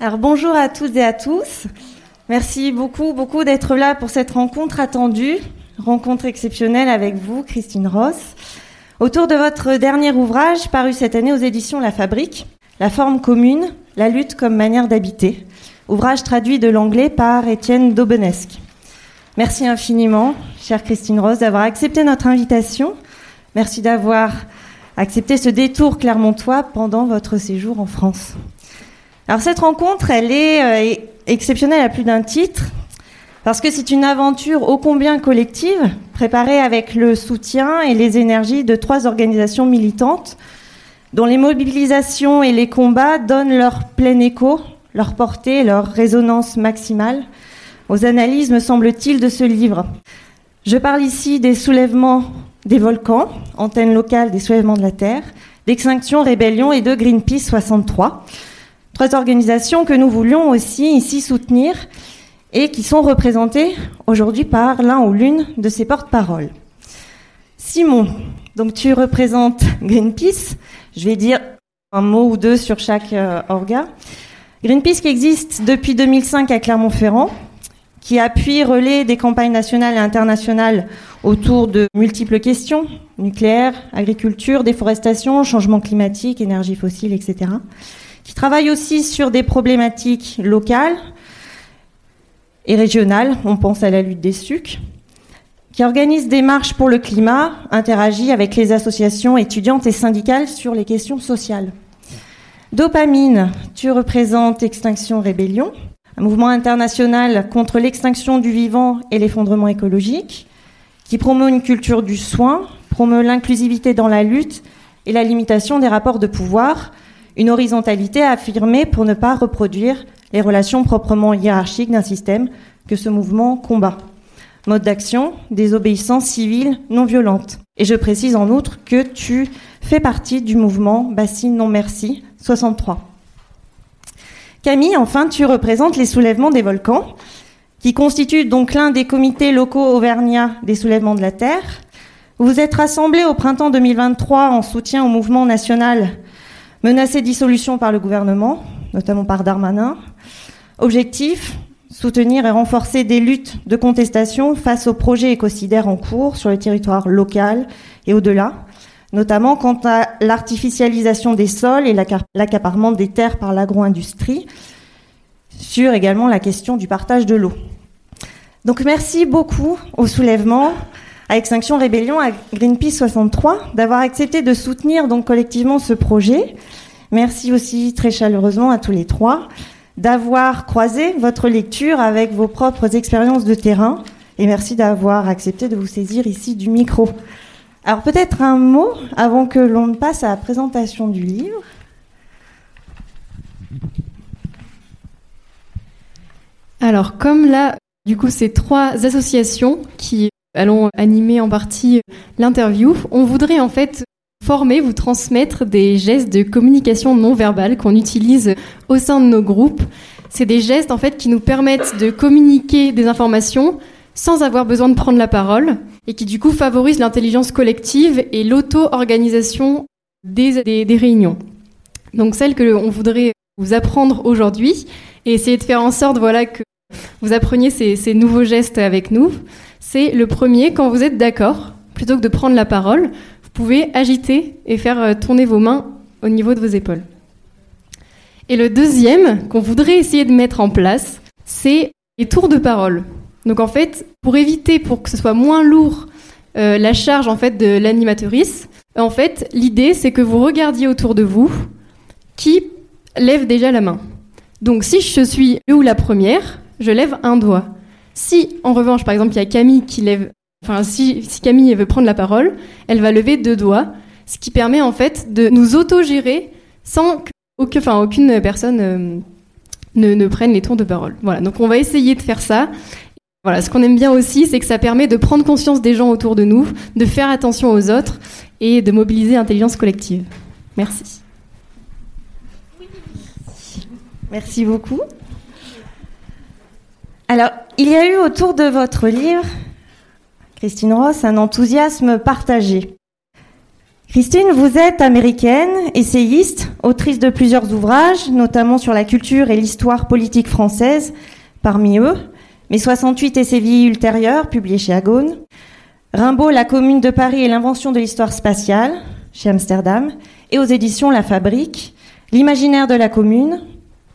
Alors bonjour à toutes et à tous. Merci beaucoup, beaucoup d'être là pour cette rencontre attendue, rencontre exceptionnelle avec vous, Christine Ross, autour de votre dernier ouvrage paru cette année aux éditions La Fabrique, La forme commune, la lutte comme manière d'habiter, ouvrage traduit de l'anglais par Étienne Daubenesque. Merci infiniment, chère Christine Ross, d'avoir accepté notre invitation. Merci d'avoir accepté ce détour clermontois pendant votre séjour en France. Alors cette rencontre, elle est euh, exceptionnelle à plus d'un titre, parce que c'est une aventure ô combien collective, préparée avec le soutien et les énergies de trois organisations militantes, dont les mobilisations et les combats donnent leur plein écho, leur portée, leur résonance maximale aux analyses, me semble-t-il, de ce livre. Je parle ici des soulèvements des volcans, antenne locale des soulèvements de la Terre, d'Extinction Rébellion et de Greenpeace 63 Trois organisations que nous voulions aussi ici soutenir et qui sont représentées aujourd'hui par l'un ou l'une de ces porte-paroles. Simon, donc tu représentes Greenpeace. Je vais dire un mot ou deux sur chaque euh, orga. Greenpeace qui existe depuis 2005 à Clermont-Ferrand, qui appuie, relaie des campagnes nationales et internationales autour de multiples questions, nucléaire, agriculture, déforestation, changement climatique, énergie fossile, etc qui travaille aussi sur des problématiques locales et régionales. On pense à la lutte des sucs qui organise des marches pour le climat, interagit avec les associations étudiantes et syndicales sur les questions sociales. Dopamine, tu représentes Extinction Rébellion, un mouvement international contre l'extinction du vivant et l'effondrement écologique, qui promeut une culture du soin, promeut l'inclusivité dans la lutte et la limitation des rapports de pouvoir, une horizontalité affirmée pour ne pas reproduire les relations proprement hiérarchiques d'un système que ce mouvement combat. Mode d'action, désobéissance civile non violente. Et je précise en outre que tu fais partie du mouvement Bassine Non Merci 63. Camille, enfin, tu représentes les soulèvements des volcans, qui constituent donc l'un des comités locaux auvergnats des soulèvements de la Terre. Vous vous êtes rassemblés au printemps 2023 en soutien au mouvement national Menacé dissolution par le gouvernement, notamment par Darmanin. Objectif soutenir et renforcer des luttes de contestation face aux projets écocidaires en cours sur le territoire local et au-delà, notamment quant à l'artificialisation des sols et l'accaparement des terres par l'agro-industrie, sur également la question du partage de l'eau. Donc merci beaucoup au soulèvement, à Extinction Rébellion, à Greenpeace 63, d'avoir accepté de soutenir donc collectivement ce projet. Merci aussi très chaleureusement à tous les trois d'avoir croisé votre lecture avec vos propres expériences de terrain et merci d'avoir accepté de vous saisir ici du micro. Alors peut-être un mot avant que l'on passe à la présentation du livre. Alors comme là, du coup, ces trois associations qui allons animer en partie l'interview. On voudrait en fait former, vous transmettre des gestes de communication non verbale qu'on utilise au sein de nos groupes. C'est des gestes en fait qui nous permettent de communiquer des informations sans avoir besoin de prendre la parole et qui du coup favorisent l'intelligence collective et l'auto-organisation des, des, réunions. Donc celle que on voudrait vous apprendre aujourd'hui et essayer de faire en sorte voilà que vous appreniez ces, nouveaux gestes avec nous c'est le premier, quand vous êtes d'accord, plutôt que de prendre la parole, vous pouvez agiter et faire euh, tourner vos mains au niveau de vos épaules. Et le deuxième qu'on voudrait essayer de mettre en place, c'est les tours de parole. Donc en fait, pour éviter, pour que ce soit moins lourd, euh, la charge en fait de l'animatrice, en fait, l'idée c'est que vous regardiez autour de vous qui lève déjà la main. Donc si je suis le ou la première, je lève un doigt. Si, en revanche, par exemple, il y a Camille qui lève, enfin, si, Camille veut prendre la parole, elle va lever deux doigts, ce qui permet en fait de nous autogérer sans que enfin, aucune personne euh, ne, ne, prenne les tours de parole. Voilà, donc on va essayer de faire ça. Voilà, ce qu'on aime bien aussi, c'est que ça permet de prendre conscience des gens autour de nous, de faire attention aux autres et de mobiliser l'intelligence collective. Merci. Merci beaucoup. Alors, il y a eu autour de votre livre, Christine Ross, un enthousiasme partagé. Christine, vous êtes américaine, essayiste, autrice de plusieurs ouvrages, notamment sur la culture et l'histoire politique française, parmi eux, Mes 68 et ses vies ultérieures, publié chez Agone, Rimbaud, la commune de Paris et l'invention de l'histoire spatiale, chez Amsterdam, et aux éditions La Fabrique, L'imaginaire de la commune.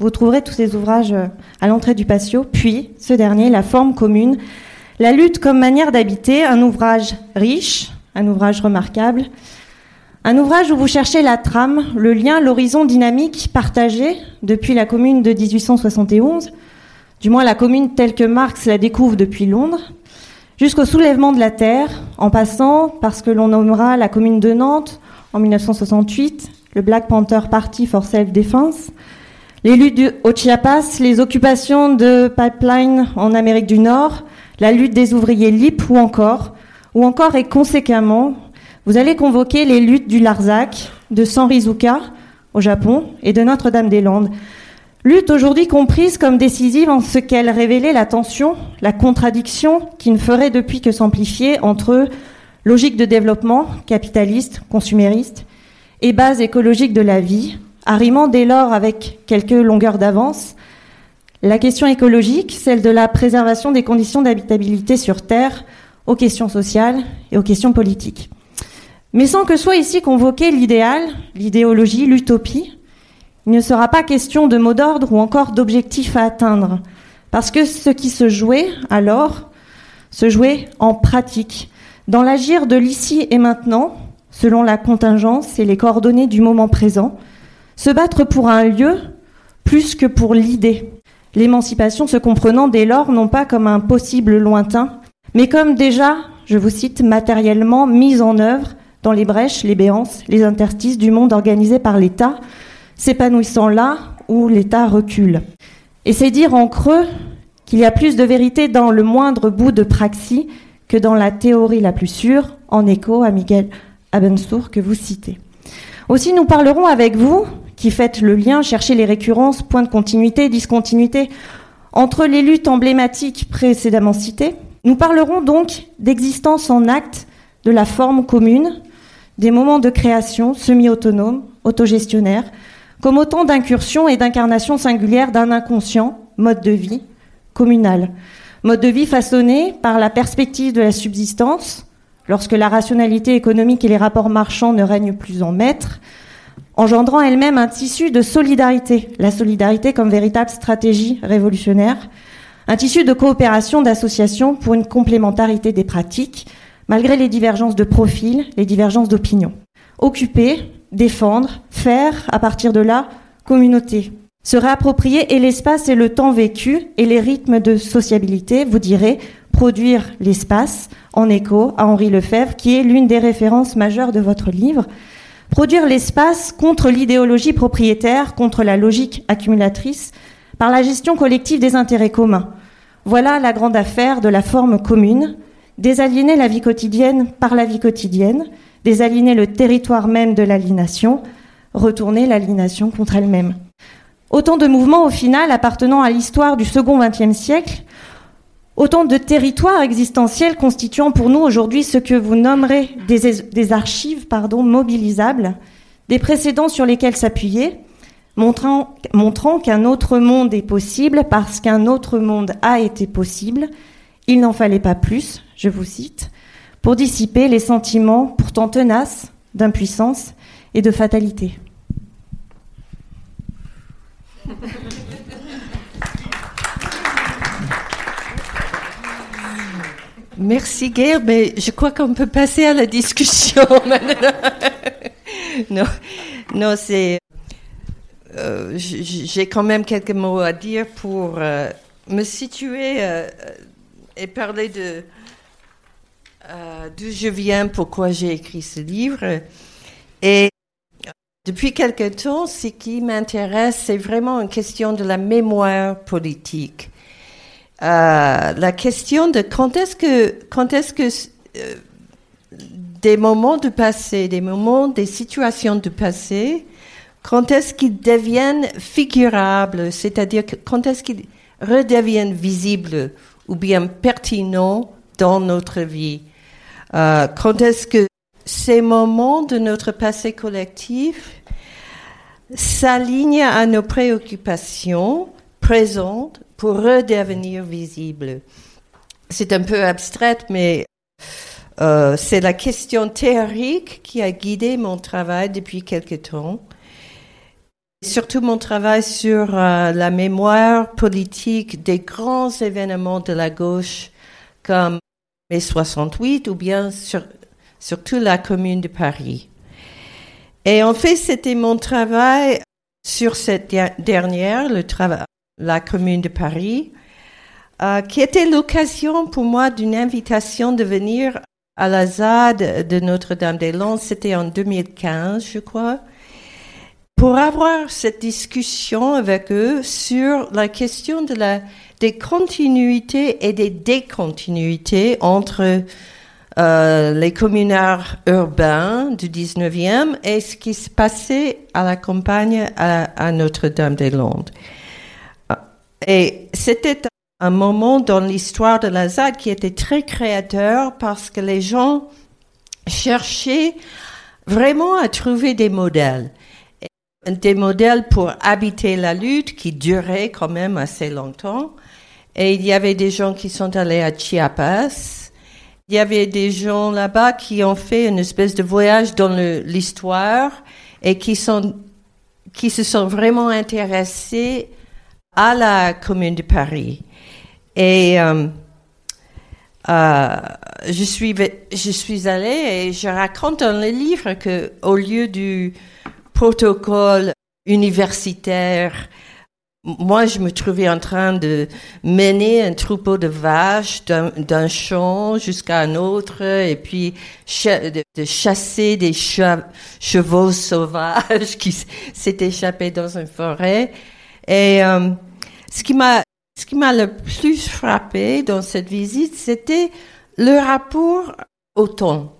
Vous trouverez tous ces ouvrages à l'entrée du patio, puis ce dernier, La forme commune, La lutte comme manière d'habiter, un ouvrage riche, un ouvrage remarquable, un ouvrage où vous cherchez la trame, le lien, l'horizon dynamique partagé depuis la commune de 1871, du moins la commune telle que Marx la découvre depuis Londres, jusqu'au soulèvement de la Terre, en passant par ce que l'on nommera la commune de Nantes en 1968, le Black Panther Party for Self-Defense, les luttes du, au Chiapas, les occupations de pipeline en Amérique du Nord, la lutte des ouvriers libres ou encore, ou encore et conséquemment vous allez convoquer les luttes du Larzac, de Sanrizuka au Japon et de Notre-Dame-des-Landes. Lutte aujourd'hui comprise comme décisive en ce qu'elle révélait la tension, la contradiction qui ne ferait depuis que s'amplifier entre logique de développement capitaliste, consumériste et base écologique de la vie, arrimant dès lors avec quelques longueurs d'avance la question écologique, celle de la préservation des conditions d'habitabilité sur Terre, aux questions sociales et aux questions politiques. Mais sans que soit ici convoqué l'idéal, l'idéologie, l'utopie, il ne sera pas question de mots d'ordre ou encore d'objectifs à atteindre, parce que ce qui se jouait alors se jouait en pratique, dans l'agir de l'ici et maintenant, selon la contingence et les coordonnées du moment présent, se battre pour un lieu plus que pour l'idée, l'émancipation se comprenant dès lors non pas comme un possible lointain, mais comme déjà, je vous cite, matériellement mise en œuvre dans les brèches, les béances, les interstices du monde organisé par l'État, s'épanouissant là où l'État recule. Et c'est dire en creux qu'il y a plus de vérité dans le moindre bout de praxis que dans la théorie la plus sûre, en écho à Miguel Abensour que vous citez. Aussi, nous parlerons avec vous, qui faites le lien, cherchez les récurrences, points de continuité, discontinuité, entre les luttes emblématiques précédemment citées. Nous parlerons donc d'existence en acte de la forme commune, des moments de création semi-autonomes, autogestionnaires, comme autant d'incursions et d'incarnations singulières d'un inconscient, mode de vie, communal. Mode de vie façonné par la perspective de la subsistance, lorsque la rationalité économique et les rapports marchands ne règnent plus en maître, engendrant elle-même un tissu de solidarité, la solidarité comme véritable stratégie révolutionnaire, un tissu de coopération, d'association pour une complémentarité des pratiques, malgré les divergences de profil, les divergences d'opinion. Occuper, défendre, faire, à partir de là, communauté. Se réapproprier et l'espace et le temps vécu et les rythmes de sociabilité, vous direz, produire l'espace, en écho à Henri Lefebvre, qui est l'une des références majeures de votre livre. Produire l'espace contre l'idéologie propriétaire, contre la logique accumulatrice, par la gestion collective des intérêts communs. Voilà la grande affaire de la forme commune, désaliéner la vie quotidienne par la vie quotidienne, désaliéner le territoire même de l'aliénation, retourner l'aliénation contre elle-même. Autant de mouvements au final appartenant à l'histoire du second XXe siècle, autant de territoires existentiels constituant pour nous aujourd'hui ce que vous nommerez des, archives pardon, mobilisables, des précédents sur lesquels s'appuyer, montrant qu'un autre monde est possible parce qu'un autre monde a été possible. Il n'en fallait pas plus, je vous cite, pour dissiper les sentiments pourtant tenaces d'impuissance et de fatalité. Merci Guerre, mais je crois qu'on peut passer à la discussion non, non c'est. Euh, j'ai quand même quelques mots à dire pour euh, me situer euh, et parler de d'où je viens, pourquoi j'ai écrit ce livre. Et depuis quelque temps, ce qui m'intéresse, c'est vraiment une question de la mémoire politique. Euh, la question de quand est-ce que, quand est-ce que euh, des moments du passé, des moments, des situations du passé, quand est-ce qu'ils deviennent figurables, c'est-à-dire quand est-ce qu'ils redeviennent visibles ou bien pertinents dans notre vie? Euh, quand est-ce que ces moments de notre passé collectif s'alignent à nos préoccupations présentes pour redevenir visibles. C'est un peu abstrait, mais euh, c'est la question théorique qui a guidé mon travail depuis quelque temps. Surtout mon travail sur euh, la mémoire politique des grands événements de la gauche comme mai 68 ou bien sur, surtout la commune de Paris. Et en fait, c'était mon travail sur cette dernière, le travail, la commune de Paris, euh, qui était l'occasion pour moi d'une invitation de venir à la ZAD de Notre-Dame-des-Landes. C'était en 2015, je crois pour avoir cette discussion avec eux sur la question de la, des continuités et des décontinuités entre euh, les communards urbains du 19e et ce qui se passait à la campagne à, Notre-Dame-des-Landes. Et c'était un moment dans l'histoire de la ZAD qui était très créateur parce que les gens cherchaient vraiment à trouver des modèles des modèles pour habiter la lutte qui durait quand même assez longtemps. Et il y avait des gens qui sont allés à Chiapas. Il y avait des gens là-bas qui ont fait une espèce de voyage dans l'histoire et qui qui se sont vraiment intéressés à la commune de Paris. Et euh, euh, je suis je suis allée et je raconte dans le livre que au lieu du protocole universitaire. Moi, je me trouvais en train de mener un troupeau de vaches d'un champ jusqu'à un autre et puis de, chasser des chevaux sauvages qui s'étaient échappés dans une forêt. Et euh, ce qui m'a ce qui m'a le plus frappé dans cette visite, c'était le rapport au temps.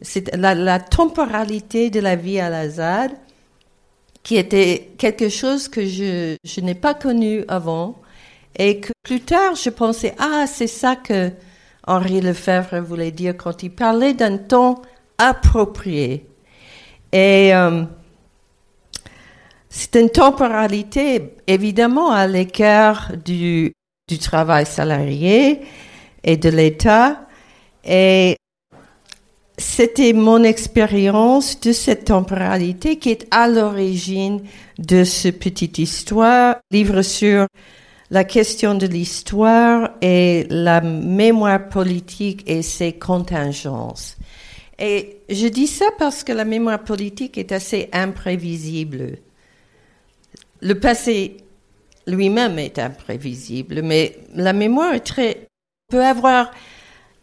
C'est la, la temporalité de la vie à la ZAD qui était quelque chose que je, je n'ai pas connu avant et que plus tard je pensais ah c'est ça que Henri Lefebvre voulait dire quand il parlait d'un temps approprié et euh, c'est une temporalité évidemment à l'écart du, du travail salarié et de l'État et c'était mon expérience de cette temporalité qui est à l'origine de ce petite histoire, livre sur la question de l'histoire et la mémoire politique et ses contingences. Et je dis ça parce que la mémoire politique est assez imprévisible. Le passé lui-même est imprévisible, mais la mémoire est très, peut avoir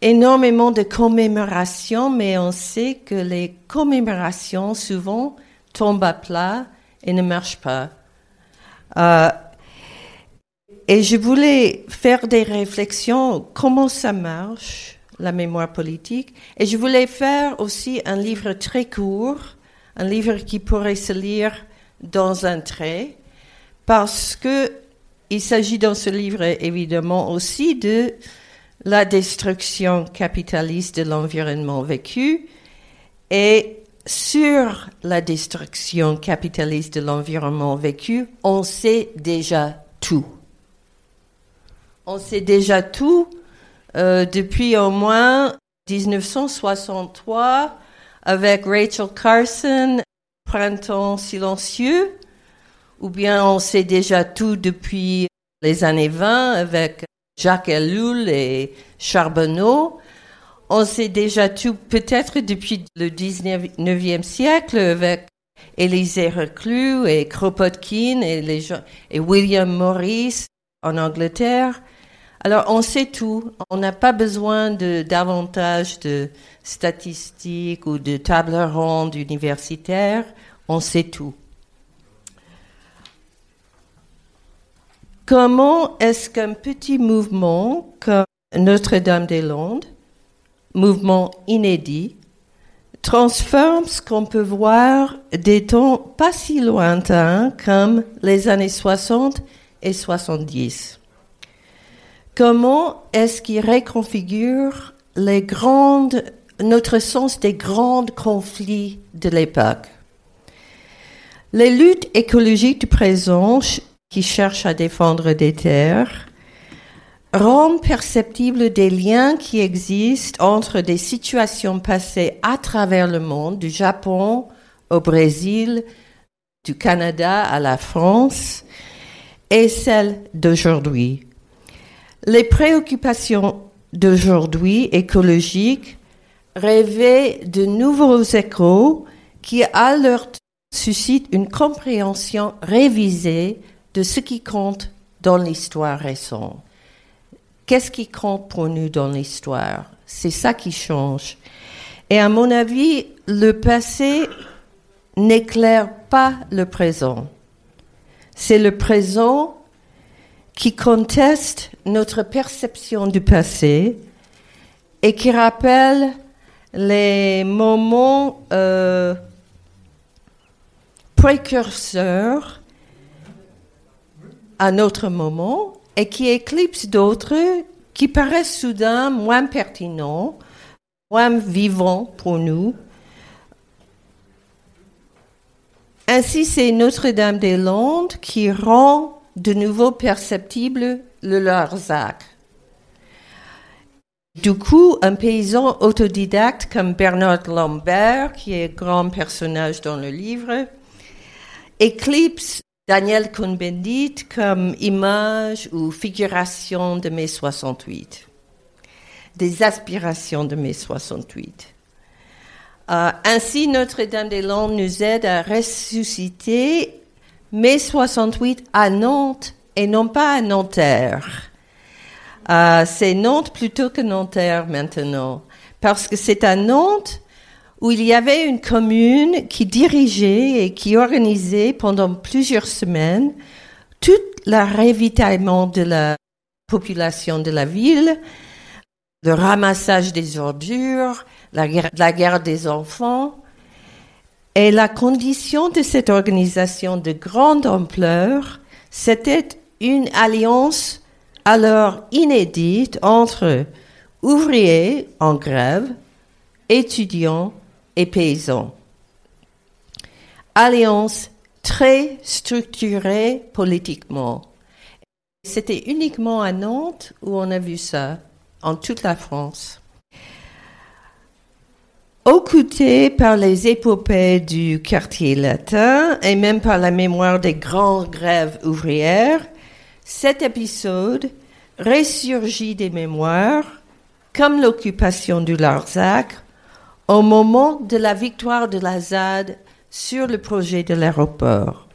énormément de commémorations, mais on sait que les commémorations souvent tombent à plat et ne marchent pas. Euh, et je voulais faire des réflexions, comment ça marche, la mémoire politique, et je voulais faire aussi un livre très court, un livre qui pourrait se lire dans un trait, parce que il s'agit dans ce livre évidemment aussi de la destruction capitaliste de l'environnement vécu et sur la destruction capitaliste de l'environnement vécu, on sait déjà tout. On sait déjà tout euh, depuis au moins 1963 avec Rachel Carson, Printemps silencieux, ou bien on sait déjà tout depuis les années 20 avec Jacques Ellul et Charbonneau. On sait déjà tout, peut-être depuis le 19e siècle, avec Élisée Reclus et Kropotkin et, et William Morris en Angleterre. Alors, on sait tout. On n'a pas besoin de davantage de statistiques ou de tables rondes universitaires. On sait tout. Comment est-ce qu'un petit mouvement comme Notre-Dame-des-Landes, mouvement inédit, transforme ce qu'on peut voir des temps pas si lointains comme les années 60 et 70 Comment est-ce qu'il reconfigure les grandes notre sens des grands conflits de l'époque? Les luttes écologiques du présent qui cherchent à défendre des terres rendent perceptibles des liens qui existent entre des situations passées à travers le monde, du Japon au Brésil, du Canada à la France, et celles d'aujourd'hui. Les préoccupations d'aujourd'hui écologiques rêvaient de nouveaux échos qui, à leur suscitent une compréhension révisée de ce qui compte dans l'histoire récente. Qu'est-ce qui compte pour nous dans l'histoire? C'est ça qui change. Et à mon avis, le passé n'éclaire pas le présent. C'est le présent qui conteste notre perception du passé et qui rappelle les moments euh, précurseurs à notre moment et qui éclipse d'autres qui paraissent soudain moins pertinents, moins vivants pour nous. Ainsi, c'est Notre-Dame-des-Landes qui rend de nouveau perceptible le Larzac. Du coup, un paysan autodidacte comme Bernard Lambert, qui est grand personnage dans le livre, éclipse Daniel Cohn-Bendit comme image ou figuration de mai 68, des aspirations de mai 68. Euh, ainsi, Notre-Dame-des-Landes nous aide à ressusciter mai 68 à Nantes et non pas à Nanterre. Euh, c'est Nantes plutôt que Nanterre maintenant, parce que c'est à Nantes où il y avait une commune qui dirigeait et qui organisait pendant plusieurs semaines tout le ravitaillement de la population de la ville, le ramassage des ordures, la guerre, la guerre des enfants. Et la condition de cette organisation de grande ampleur, c'était une alliance alors inédite entre ouvriers en grève, étudiants et paysans. Alliance très structurée politiquement. C'était uniquement à Nantes où on a vu ça, en toute la France. Occulté par les épopées du quartier latin et même par la mémoire des grandes grèves ouvrières, cet épisode ressurgit des mémoires, comme l'occupation du Larzac, au moment de la victoire de la ZAD sur le projet de l'aéroport.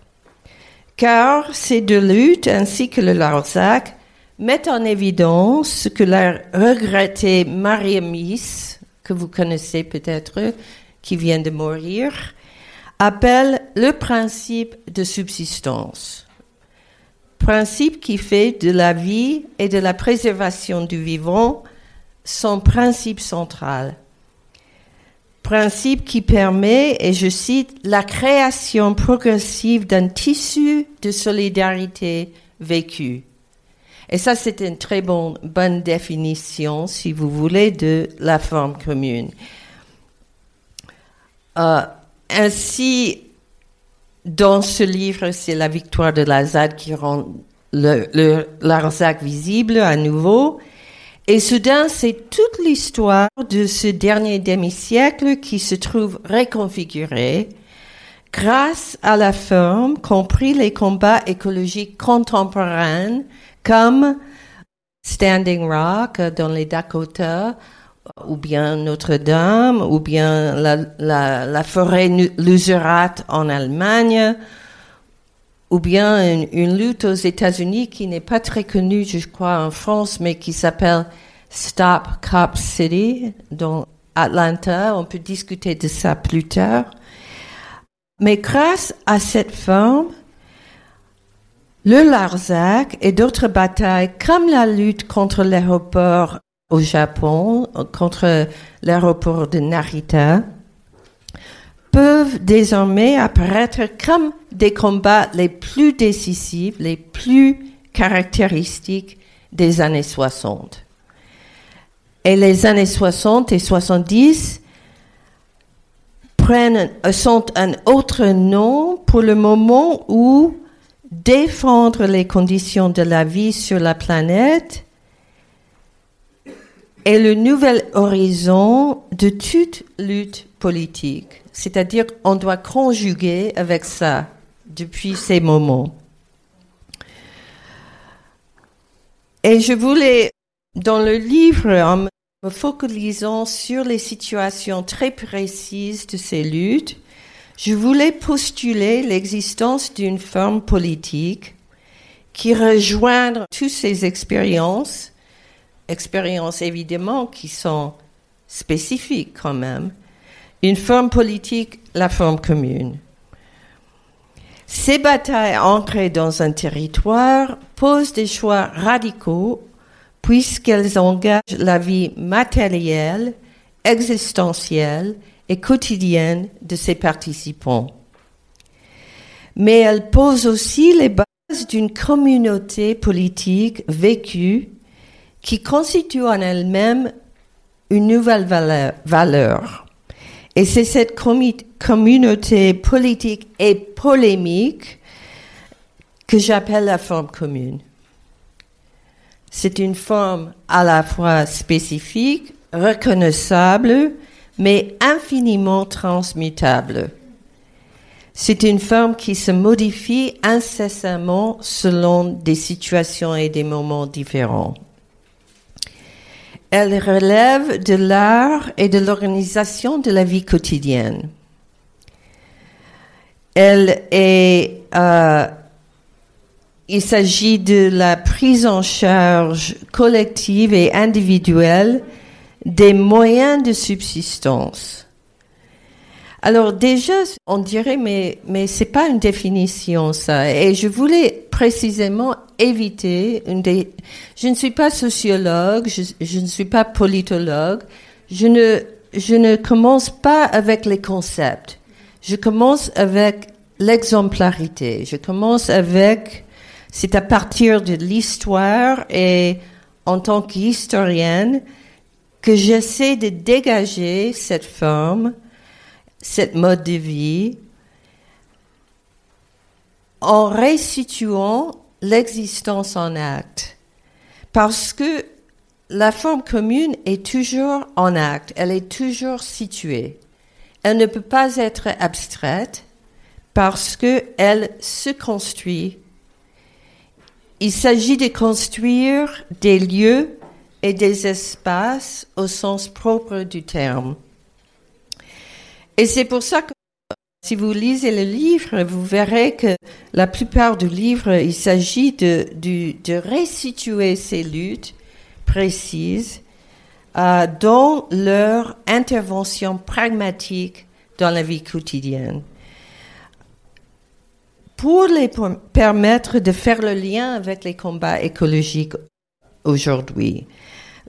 Car ces deux luttes, ainsi que le Larzac, mettent en évidence ce que la regrettée Marie Miss, que vous connaissez peut-être, qui vient de mourir, appelle le principe de subsistance. Principe qui fait de la vie et de la préservation du vivant son principe central principe qui permet, et je cite, la création progressive d'un tissu de solidarité vécu. Et ça, c'est une très bonne, définition, si vous voulez, de la forme commune. Euh, ainsi, dans ce livre, c'est la victoire de Lazare qui rend le, visible à nouveau. Et soudain, c'est toute l'histoire de ce dernier demi-siècle qui se trouve réconfigurée grâce à la forme, compris les combats écologiques contemporains comme Standing Rock dans les Dakota, ou bien Notre-Dame, ou bien la, forêt Luserate en Allemagne, ou bien une, lutte aux États-Unis qui n'est pas très connue, je crois, en France, mais qui s'appelle Stop Cop City, dans Atlanta. On peut discuter de ça plus tard. Mais grâce à cette forme, le Larzac et d'autres batailles, comme la lutte contre l'aéroport au Japon, contre l'aéroport de Narita, peuvent désormais apparaître comme des combats les plus décisifs, les plus caractéristiques des années 60. et les années 60 et 70 prennent, sont un autre nom pour le moment où défendre les conditions de la vie sur la planète est le nouvel horizon de toute lutte politique. C'est-à-dire on doit conjuguer avec ça depuis ces moments. Et je voulais, dans le livre, en me focalisant sur les situations très précises de ces luttes, je voulais postuler l'existence d'une forme politique qui rejoindre toutes ces expériences, expériences évidemment qui sont spécifiques quand même, une forme politique, la forme commune. Ces batailles ancrées dans un territoire posent des choix radicaux puisqu'elles engagent la vie matérielle, existentielle et quotidienne de ses participants. Mais elles posent aussi les bases d'une communauté politique vécue qui constitue en elle-même une nouvelle valeur. Et c'est cette communauté politique et polémique que j'appelle la forme commune. C'est une forme à la fois spécifique, reconnaissable, mais infiniment transmutable. C'est une forme qui se modifie incessamment selon des situations et des moments différents. Elle relève de l'art et de l'organisation de la vie quotidienne. Elle est, euh, il s'agit de la prise en charge collective et individuelle des moyens de subsistance. Alors déjà, on dirait, mais, mais c'est pas une définition, ça. Et je voulais précisément éviter une des... Je ne suis pas sociologue, je, je, ne suis pas politologue, je ne, je ne commence pas avec les concepts. Je commence avec l'exemplarité. Je commence avec, c'est à partir de l'histoire et en tant qu'historienne que j'essaie de dégager cette forme, cette mode de vie, en restituant l'existence en acte. Parce que la forme commune est toujours en acte, elle est toujours située. Elle ne peut pas être abstraite parce qu'elle se construit. Il s'agit de construire des lieux et des espaces au sens propre du terme. Et c'est pour ça que si vous lisez le livre, vous verrez que la plupart du livre, il s'agit de, de, restituer ces luttes précises euh, dans leur intervention pragmatique dans la vie quotidienne pour les permettre de faire le lien avec les combats écologiques aujourd'hui.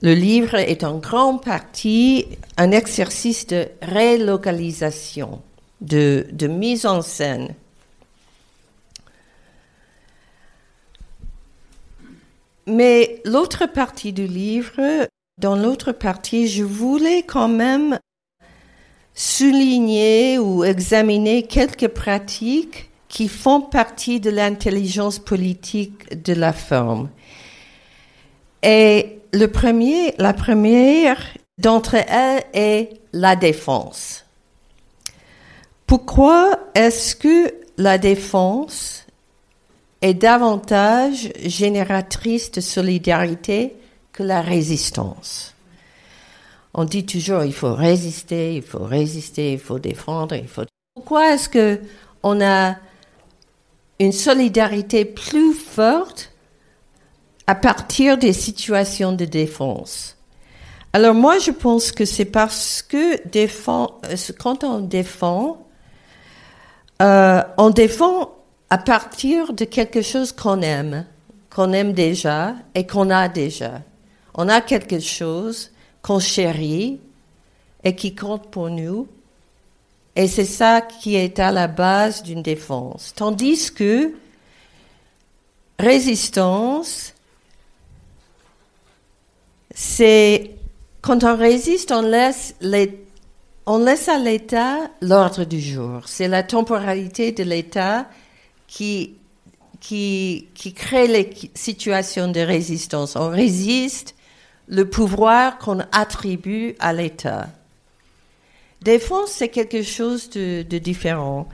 Le livre est en grande partie un exercice de relocalisation de, mise en scène. Mais l'autre partie du livre, dans l'autre partie, je voulais quand même souligner ou examiner quelques pratiques qui font partie de l'intelligence politique de la forme. Et le premier, la première d'entre elles est la défense. Pourquoi est-ce que la défense est davantage génératrice de solidarité que la résistance? On dit toujours il faut résister, il faut résister, il faut défendre, il faut. Pourquoi est-ce que on a une solidarité plus forte à partir des situations de défense Alors moi, je pense que c'est parce que défend, euh, quand on défend, euh, on défend à partir de quelque chose qu'on aime, qu'on aime déjà et qu'on a déjà. On a quelque chose qu'on chérit et qui compte pour nous. Et c'est ça qui est à la base d'une défense. Tandis que résistance, c'est quand on résiste, on laisse, on laisse à l'État l'ordre du jour. C'est la temporalité de l'État qui, qui, qui crée les situations de résistance. On résiste le pouvoir qu'on attribue à l'État. Défense, c'est quelque chose de, de différent.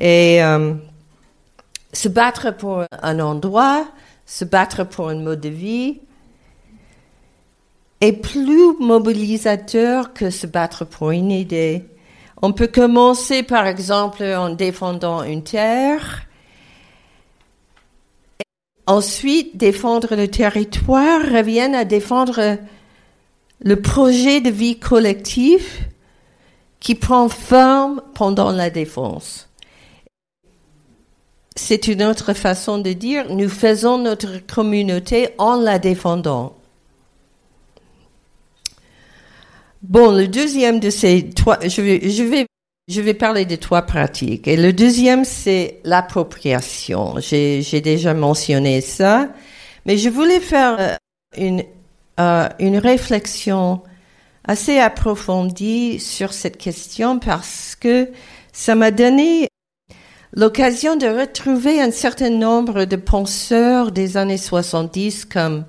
Et euh, se battre pour un endroit, se battre pour un mode de vie, est plus mobilisateur que se battre pour une idée. On peut commencer par exemple en défendant une terre, ensuite défendre le territoire revient à défendre le projet de vie collectif qui prend forme pendant la défense. C'est une autre façon de dire, nous faisons notre communauté en la défendant. Bon, le deuxième de ces trois, je vais, je vais, je vais parler de trois pratiques. Et le deuxième, c'est l'appropriation. J'ai, j'ai déjà mentionné ça, mais je voulais faire euh, une, euh, une réflexion assez approfondie sur cette question parce que ça m'a donné l'occasion de retrouver un certain nombre de penseurs des années 70 comme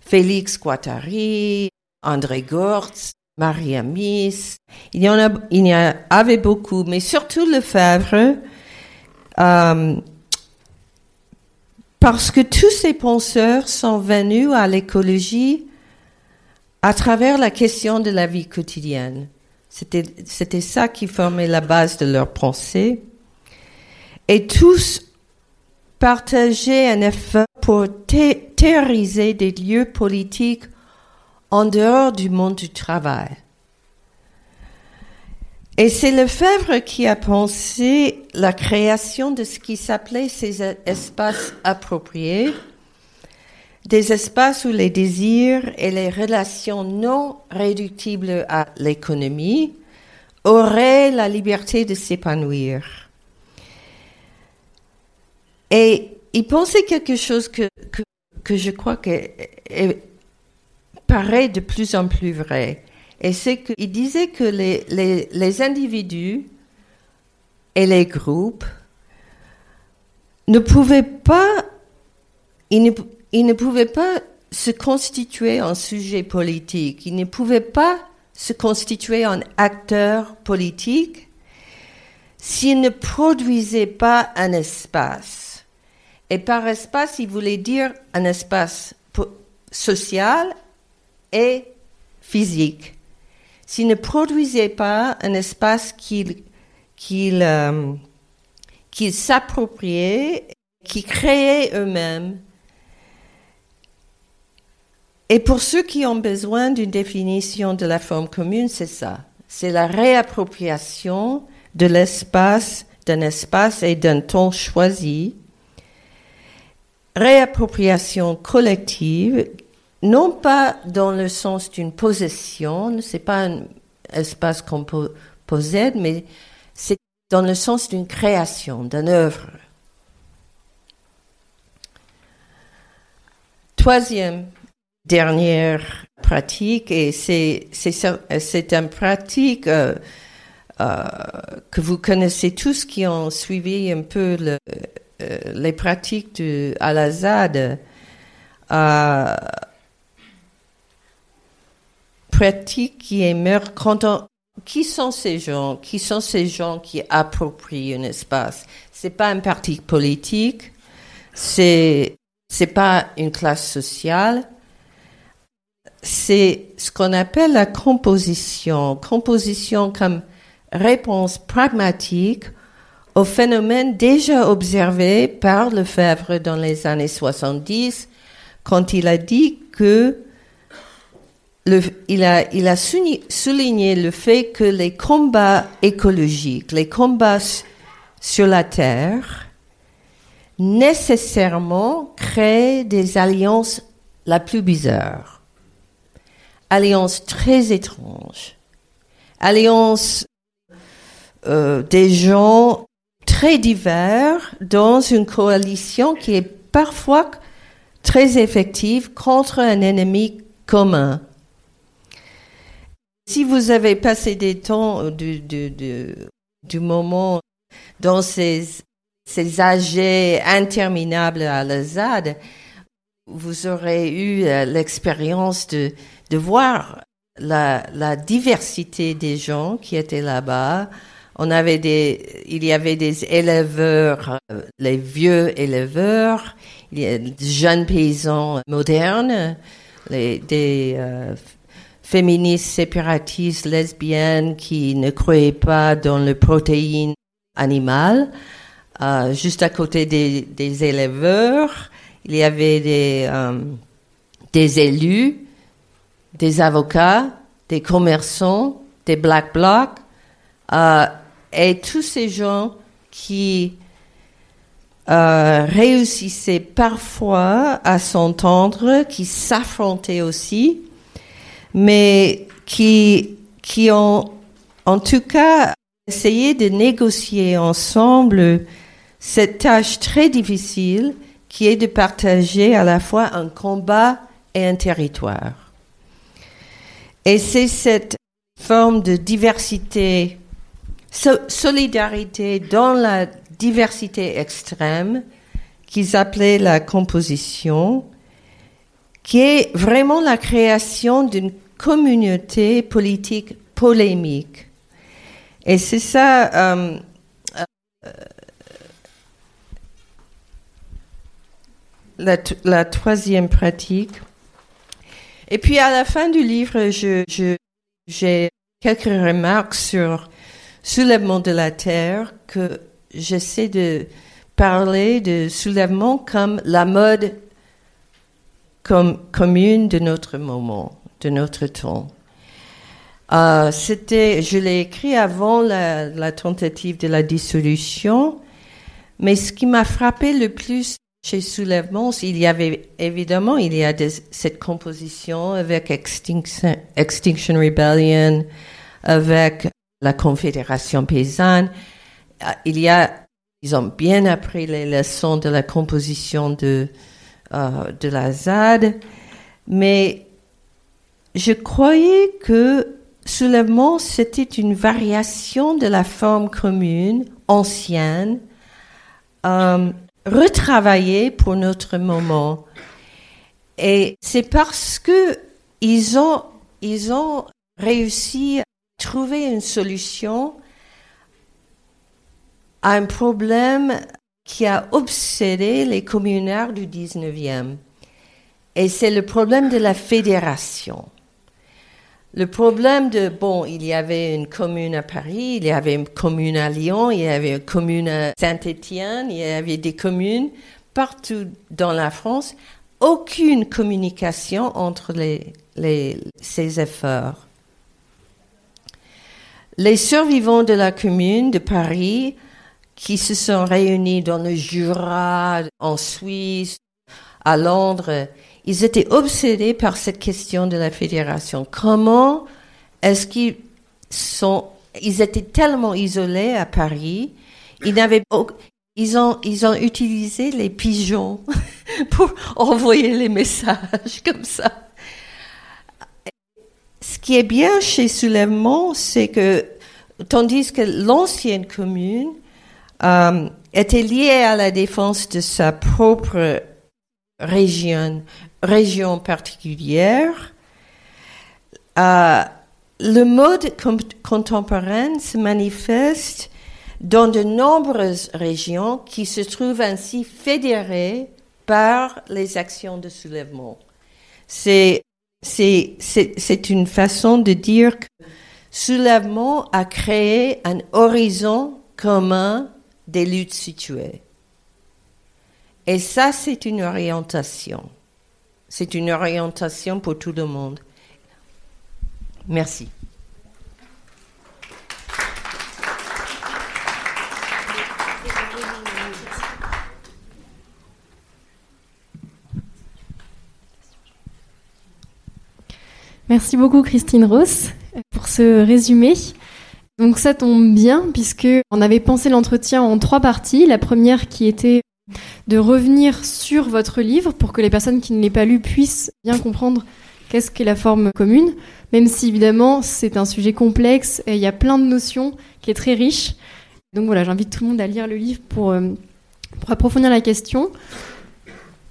Félix Guattari, André Gortz, Maria Mies. Il y en a, il y avait beaucoup, mais surtout Lefebvre, euh, parce que tous ces penseurs sont venus à l'écologie à travers la question de la vie quotidienne. C'était, c'était ça qui formait la base de leur pensée. Et tous partageaient un effort pour théoriser des lieux politiques en dehors du monde du travail. Et c'est Lefebvre qui a pensé la création de ce qui s'appelait ces espaces appropriés, des espaces où les désirs et les relations non réductibles à l'économie auraient la liberté de s'épanouir. Et il pensait quelque chose que, que, que je crois que paraît de plus en plus vrai. Et c'est qu'il disait que les, les, les, individus et les groupes ne pouvaient pas, ils ne, ils ne pouvaient pas se constituer en sujet politique, ils ne pouvaient pas se constituer en acteurs politiques s'ils ne produisaient pas un espace. Et par espace, il voulait dire un espace social et physique. S'ils ne produisaient pas un espace qu'ils qu'ils euh, s'appropriaient, qu'ils créaient eux-mêmes. Et pour ceux qui ont besoin d'une définition de la forme commune, c'est ça. C'est la réappropriation de l'espace, d'un espace et d'un temps choisi. Réappropriation collective non pas dans le sens d'une possession, c'est pas un espace qu'on possède, mais c'est dans le sens d'une création, d'une œuvre. Troisième, dernière pratique, et c'est, une pratique euh, euh, que vous connaissez tous qui ont suivi un peu le, euh, les pratiques de Al-Azad. Pratique qui émerge quand on, qui sont ces gens Qui sont ces gens qui approprient un espace? C'est pas un parti politique, c'est c'est pas une classe sociale, c'est ce qu'on appelle la composition. Composition comme réponse pragmatique au phénomène déjà observé par Lefebvre dans les années 70 quand il a dit que il a, souligné le fait que les combats écologiques, les combats sur la Terre, nécessairement créent des alliances la plus bizarres. Alliances très étranges. Alliances euh, des gens très divers dans une coalition qui est parfois très effective contre un ennemi commun. Si vous avez passé des temps du, du, du, du moment dans ces, ces âgés interminables à la ZAD, vous aurez eu euh, l'expérience de, de voir la, la diversité des gens qui étaient là-bas. On avait des, il y avait des éleveurs, euh, les vieux éleveurs, il des jeunes paysans modernes, les, des euh, féministes séparatistes lesbiennes qui ne croyaient pas dans les protéines animales. Euh, juste à côté des, éleveurs, il y avait des, euh, des élus, des avocats, des commerçants, des black blocs, euh, et tous ces gens qui réussissaient parfois à s'entendre, qui s'affrontaient aussi, mais qui, qui ont en tout cas essayé de négocier ensemble cette tâche très difficile qui est de partager à la fois un combat et un territoire. Et c'est cette forme de diversité, solidarité dans la diversité extrême qu'ils appelaient la composition, qui est vraiment la création d'une communauté politique polémique. Et c'est ça. Euh, euh, la, troisième pratique. Et puis à la fin du livre, je, j'ai quelques remarques sur soulèvement de la terre que j'essaie de parler de soulèvement comme la mode comme commune de notre moment, de notre temps. Euh, c'était, je l'ai écrit avant la, tentative de la dissolution, mais ce qui m'a frappé le plus chez Soulèvement, il y avait évidemment, il y a cette composition avec Extinction, Extinction Rebellion, avec la Confédération paysanne. Euh, il y a, ils ont bien appris les leçons de la composition de euh, de la ZAD, mais je croyais que soulèvement, c'était une variation de la forme commune ancienne, euh, retravaillée pour notre moment. Et c'est parce que ils ont, ils ont réussi à trouver une solution à un problème qui a obsédé les communaires du 19e. Et c'est le problème de la fédération. Le problème de, bon, il y avait une commune à Paris, il y avait une commune à Lyon, il y avait une commune à Saint-Étienne, il y avait des communes partout dans la France. Aucune communication entre ces efforts. Les survivants de la commune de Paris qui se sont réunis dans le Jura, en Suisse, à Londres, ils étaient obsédés par cette question de la fédération. Comment est-ce qu'ils sont, ils étaient tellement isolés à Paris, ils n'avaient, ils ont, ils ont utilisé les pigeons pour envoyer les messages comme ça. Ce qui est bien chez Soulèvement, c'est que, tandis que l'ancienne commune, euh, était lié à la défense de sa propre région, région particulière. Euh, le mode contemporain se manifeste dans de nombreuses régions qui se trouvent ainsi fédérées par les actions de soulèvement. C'est, c'est, c'est une façon de dire que soulèvement a créé un horizon commun des luttes situées. Et ça, c'est une orientation. C'est une orientation pour tout le monde. Merci. Merci beaucoup Christine Ross pour ce résumé. Donc ça tombe bien puisque on avait pensé l'entretien en trois parties. La première qui était de revenir sur votre livre pour que les personnes qui ne l'aient pas lu puissent bien comprendre qu'est-ce qu'est la forme commune, même si évidemment c'est un sujet complexe et il y a plein de notions qui est très riche. Donc voilà, j'invite tout le monde à lire le livre pour, euh, pour approfondir la question.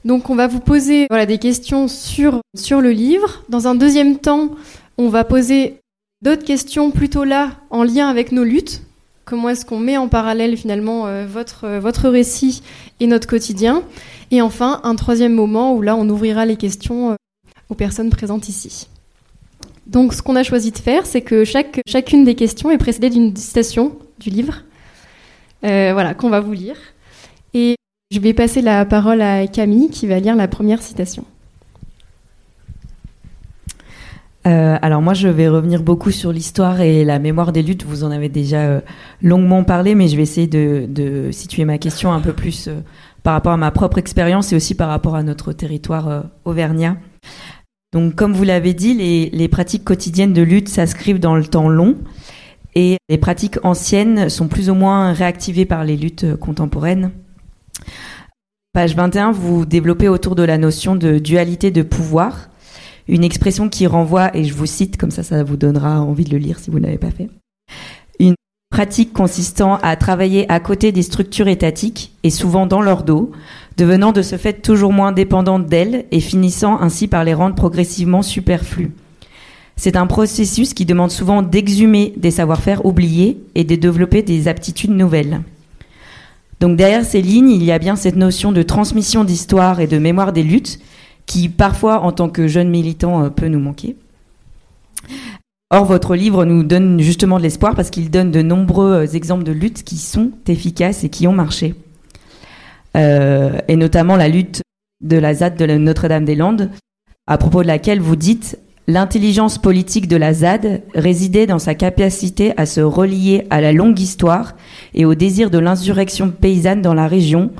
Donc on va vous poser voilà, des questions sur, sur le livre. Dans un deuxième temps, on va poser d'autres questions plutôt là en lien avec nos luttes? Comment est-ce qu'on met en parallèle finalement euh, votre, euh, votre récit et notre quotidien? Et enfin, un troisième moment où là on ouvrira les questions aux personnes présentes ici. Donc ce qu'on a choisi de faire, c'est que chacune des questions est précédée d'une citation du livre, euh, voilà, qu'on va vous lire. Et je vais passer la parole à Camille qui va lire la première citation. Euh, alors moi, je vais revenir beaucoup sur l'histoire et la mémoire des luttes. Vous en avez déjà euh, longuement parlé, mais je vais essayer de, situer ma question un peu plus euh, par rapport à ma propre expérience et aussi par rapport à notre territoire auvergnat. Donc, comme vous l'avez dit, les, les, pratiques quotidiennes de lutte s'inscrivent dans le temps long et les pratiques anciennes sont plus ou moins réactivées par les luttes contemporaines. Page 21, vous développez autour de la notion de dualité de pouvoir, une expression qui renvoie, et je vous cite, comme ça ça vous donnera envie de le lire si vous ne l'avez pas fait, une pratique consistant à travailler à côté des structures étatiques et souvent dans leur dos, devenant de ce fait toujours moins dépendante d'elles et finissant ainsi par les rendre progressivement superflues. C'est un processus qui demande souvent d'exhumer des savoir-faire oubliés et de développer des aptitudes nouvelles. Donc derrière ces lignes, il y a bien cette notion de transmission d'histoire et de mémoire des luttes qui parfois, en tant que jeune militant, peut nous manquer. Or, votre livre nous donne justement de l'espoir parce qu'il donne de nombreux exemples de luttes qui sont efficaces et qui ont marché euh, et notamment la lutte de la ZAD de Notre-Dame-des-Landes, à propos de laquelle vous dites L'intelligence politique de la ZAD résidait dans sa capacité à se relier à la longue histoire et au désir de l'insurrection paysanne dans la région,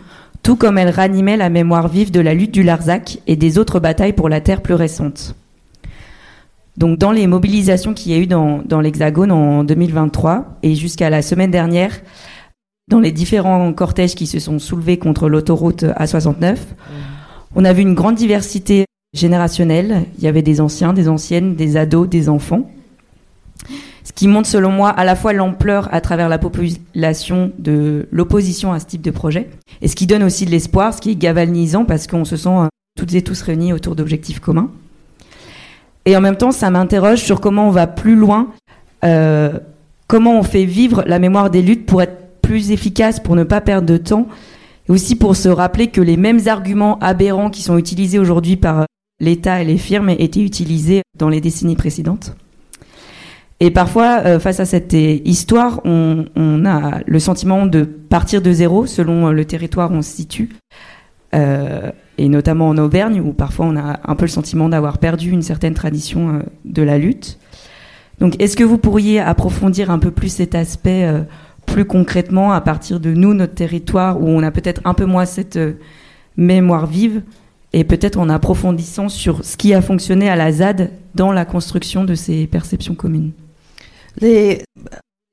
tout comme elle ranimait la mémoire vive de la lutte du Larzac et des autres batailles pour la terre plus récentes. Donc dans les mobilisations qu'il y a eu dans, dans l'Hexagone en 2023 et jusqu'à la semaine dernière, dans les différents cortèges qui se sont soulevés contre l'autoroute A69. On a vu une grande diversité générationnelle. Il y avait des anciens, des anciennes, des ados, des enfants. Ce qui montre selon moi à la fois l'ampleur à travers la population de l'opposition à ce type de projet, et ce qui donne aussi de l'espoir, ce qui est galvanisant parce qu'on se sent toutes et tous réunis autour d'objectifs communs. Et en même temps, ça m'interroge sur comment on va plus loin, euh, comment on fait vivre la mémoire des luttes pour être plus efficace pour ne pas perdre de temps, et aussi pour se rappeler que les mêmes arguments aberrants qui sont utilisés aujourd'hui par l'État et les firmes étaient utilisés dans les décennies précédentes. Et parfois, euh, face à cette histoire, on, a le sentiment de partir de zéro selon le territoire où on se situe, euh, et notamment en Auvergne, où parfois on a un peu le sentiment d'avoir perdu une certaine tradition euh, de la lutte. Donc, est-ce que vous pourriez approfondir un peu plus cet aspect euh, plus concrètement à partir de nous, notre territoire, où on a peut-être un peu moins cette euh, mémoire vive, et peut-être en approfondissant sur ce qui a fonctionné à la ZAD dans la construction de ces perceptions communes? Les,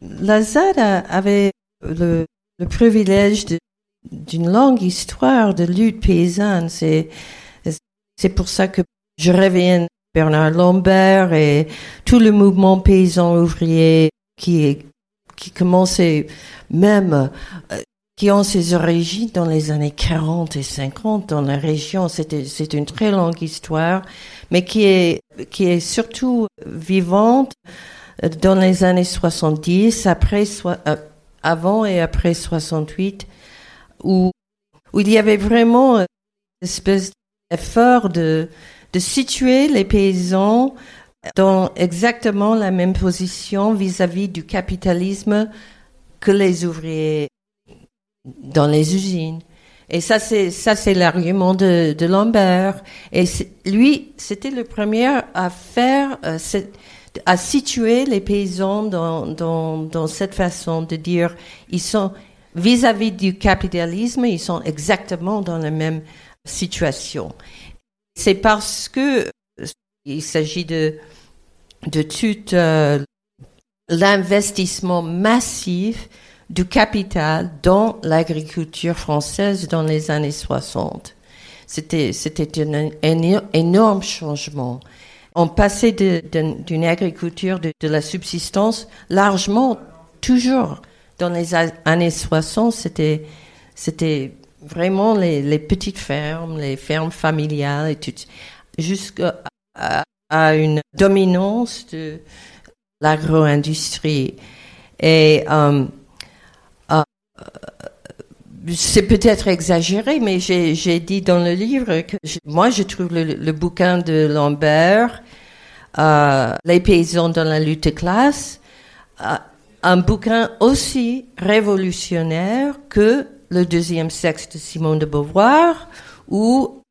la ZAD avait le, le privilège d'une longue histoire de lutte paysanne. C'est, pour ça que je reviens Bernard Lambert et tout le mouvement paysan ouvrier qui est qui commençait même, euh, qui ont ses origines dans les années 40 et 50 dans la région. C'est une très longue histoire, mais qui est, qui est surtout vivante dans les années 70, après, soit, euh, avant et après 68, où, où il y avait vraiment une espèce d'effort de, de situer les paysans dans exactement la même position vis-à-vis du capitalisme que les ouvriers dans les usines. Et ça, c'est ça, c'est l'argument de, de Lambert. Et lui, c'était le premier à faire, euh, à situer les paysans dans, cette façon de dire, ils sont vis-à-vis -vis du capitalisme, ils sont exactement dans la même situation. C'est parce que il s'agit de tout euh, l'investissement massif du capital dans l'agriculture française dans les années 60. C'était, c'était un, énorme changement. On passait d'une agriculture de, la subsistance largement, toujours dans les années 60, c'était, c'était vraiment les, petites fermes, les fermes familiales et tout, jusqu'à une dominance de l'agro-industrie. Et euh, euh, c'est peut-être exagéré, mais j'ai dit dans le livre que moi, je trouve le, bouquin de Lambert, euh, Les paysans dans la lutte de classe, un bouquin aussi révolutionnaire que Le deuxième sexe de Simone de Beauvoir ou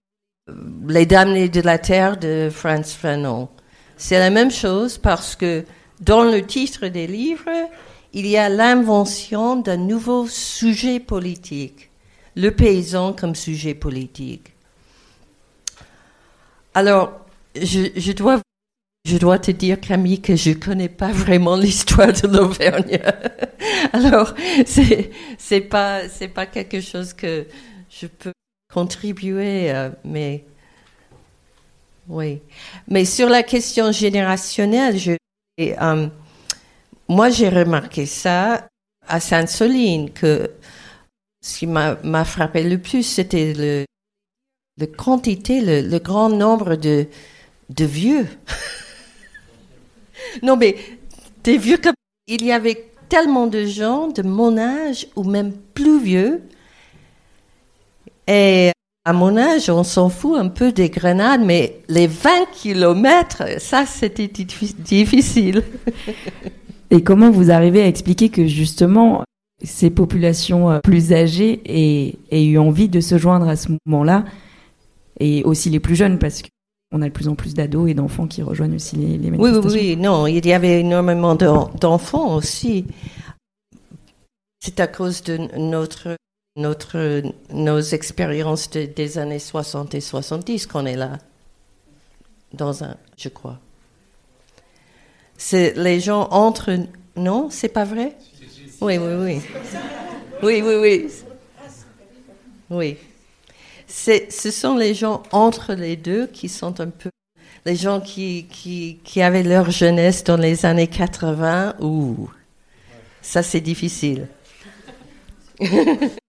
Les damnés de la terre de Franz Fanon. C'est la même chose parce que dans le titre des livres, il y a l'invention d'un nouveau sujet politique, le paysan comme sujet politique. Alors, je, dois, te dire, Camille, que je ne connais pas vraiment l'histoire de l'Auvergne. Alors, c'est, c'est pas quelque chose que je peux contribuer, euh, mais oui. Mais sur la question générationnelle, je, euh, moi j'ai remarqué ça à Sainte-Soline, que ce qui m'a frappé le plus, c'était le, le quantité, le, grand nombre de, de vieux. non, mais des vieux comme il y avait tellement de gens de mon âge ou même plus vieux. Et à mon âge, on s'en fout un peu des grenades, mais les 20 kilomètres, ça, c'était difficile. Et comment vous arrivez à expliquer que justement, ces populations euh, plus âgées aient, eu envie de se joindre à ce mouvement-là, et aussi les plus jeunes, parce qu'on a de plus en plus d'ados et d'enfants qui rejoignent aussi les, les manifestations. Oui, oui, oui, non, il y avait énormément d'enfants aussi. C'est à cause de notre notre, nos expériences des années 60 et 70 qu'on est là, dans un, je crois. C'est les gens entre, non, c'est pas vrai? Oui, oui, oui. Oui, oui, oui. Oui. Ce sont les gens entre les deux qui sont un peu les gens qui, qui, qui avaient leur jeunesse dans les années 80. Ouh, ça c'est difficile.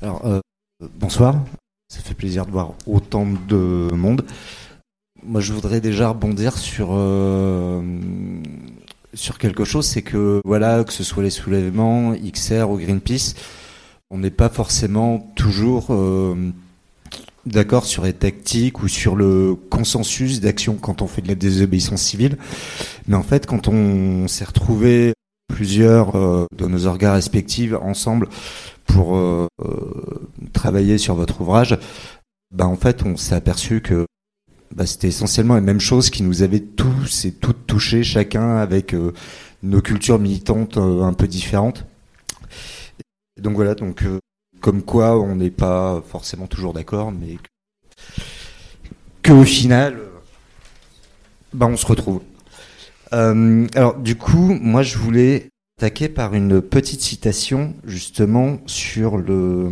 Alors, euh, bonsoir. Ça fait plaisir de voir autant de monde. Moi, je voudrais déjà rebondir sur euh, sur quelque chose, c'est que voilà, que ce soit les soulèvements, XR ou Greenpeace, on n'est pas forcément toujours euh, d'accord sur les tactiques ou sur le consensus d'action quand on fait de la désobéissance civile. Mais en fait, quand on s'est retrouvé plusieurs de nos organes respectifs ensemble pour euh, euh, travailler sur votre ouvrage, bah en fait, on s'est aperçu que bah, c'était essentiellement les mêmes choses qui nous avaient tous et toutes touchés, chacun avec euh, nos cultures militantes un peu différentes. donc voilà, donc comme quoi on n'est pas forcément toujours d'accord, mais que, au final, bah on se retrouve. alors du coup, moi je voulais attaquer par une petite citation justement sur le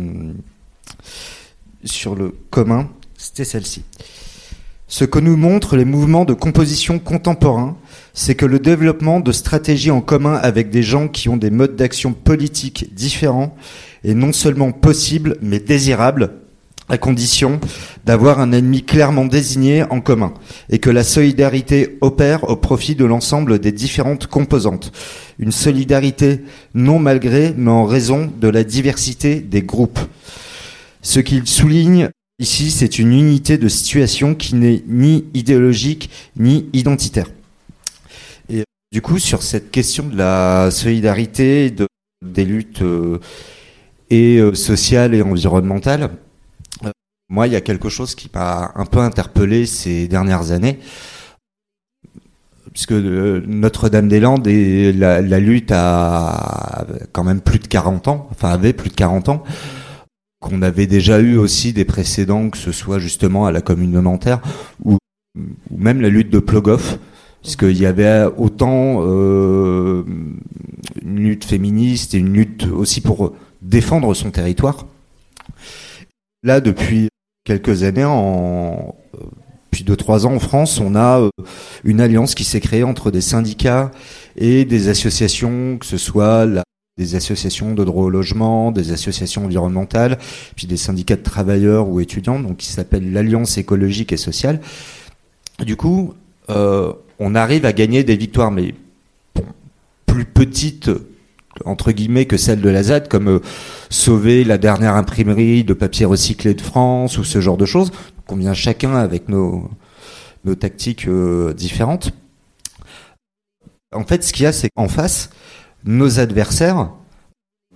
sur le commun. C'était celle-ci. Ce que nous montrent les mouvements de composition contemporains, c'est que le développement de stratégies en commun avec des gens qui ont des modes d'action politiques différents est non seulement possible, mais désirable, à condition d'avoir un ennemi clairement désigné en commun, et que la solidarité opère au profit de l'ensemble des différentes composantes. Une solidarité non malgré, mais en raison de la diversité des groupes. Ce qu'il souligne ici, c'est une unité de situation qui n'est ni idéologique ni identitaire. Et du coup, sur cette question de la solidarité, de, des luttes euh, et euh, sociales et environnementales, moi, il y a quelque chose qui m'a un peu interpellé ces dernières années, puisque euh, Notre-Dame-des-Landes et la, lutte a quand même plus de 40 ans, enfin avait plus de 40 ans, qu'on avait déjà eu aussi des précédents, que ce soit justement à la commune de Nanterre ou, même la lutte de Plogoff puisqu'il y avait autant euh, une lutte féministe et une lutte aussi pour défendre son territoire. Là, depuis quelques années, en, depuis deux trois ans en France, on a euh, une alliance qui s'est créée entre des syndicats et des associations, que ce soit des associations de droit au logement, des associations environnementales, puis des syndicats de travailleurs ou étudiants, donc qui s'appelle l'Alliance écologique et sociale. Du coup, euh, on arrive à gagner des victoires, mais plus petites entre guillemets que celle de la ZAD, comme euh, sauver la dernière imprimerie de papier recyclé de France ou ce genre de choses. qu'on vient chacun avec nos, tactiques euh, différentes. En fait, ce qu'il y a, c'est qu'en face, nos adversaires,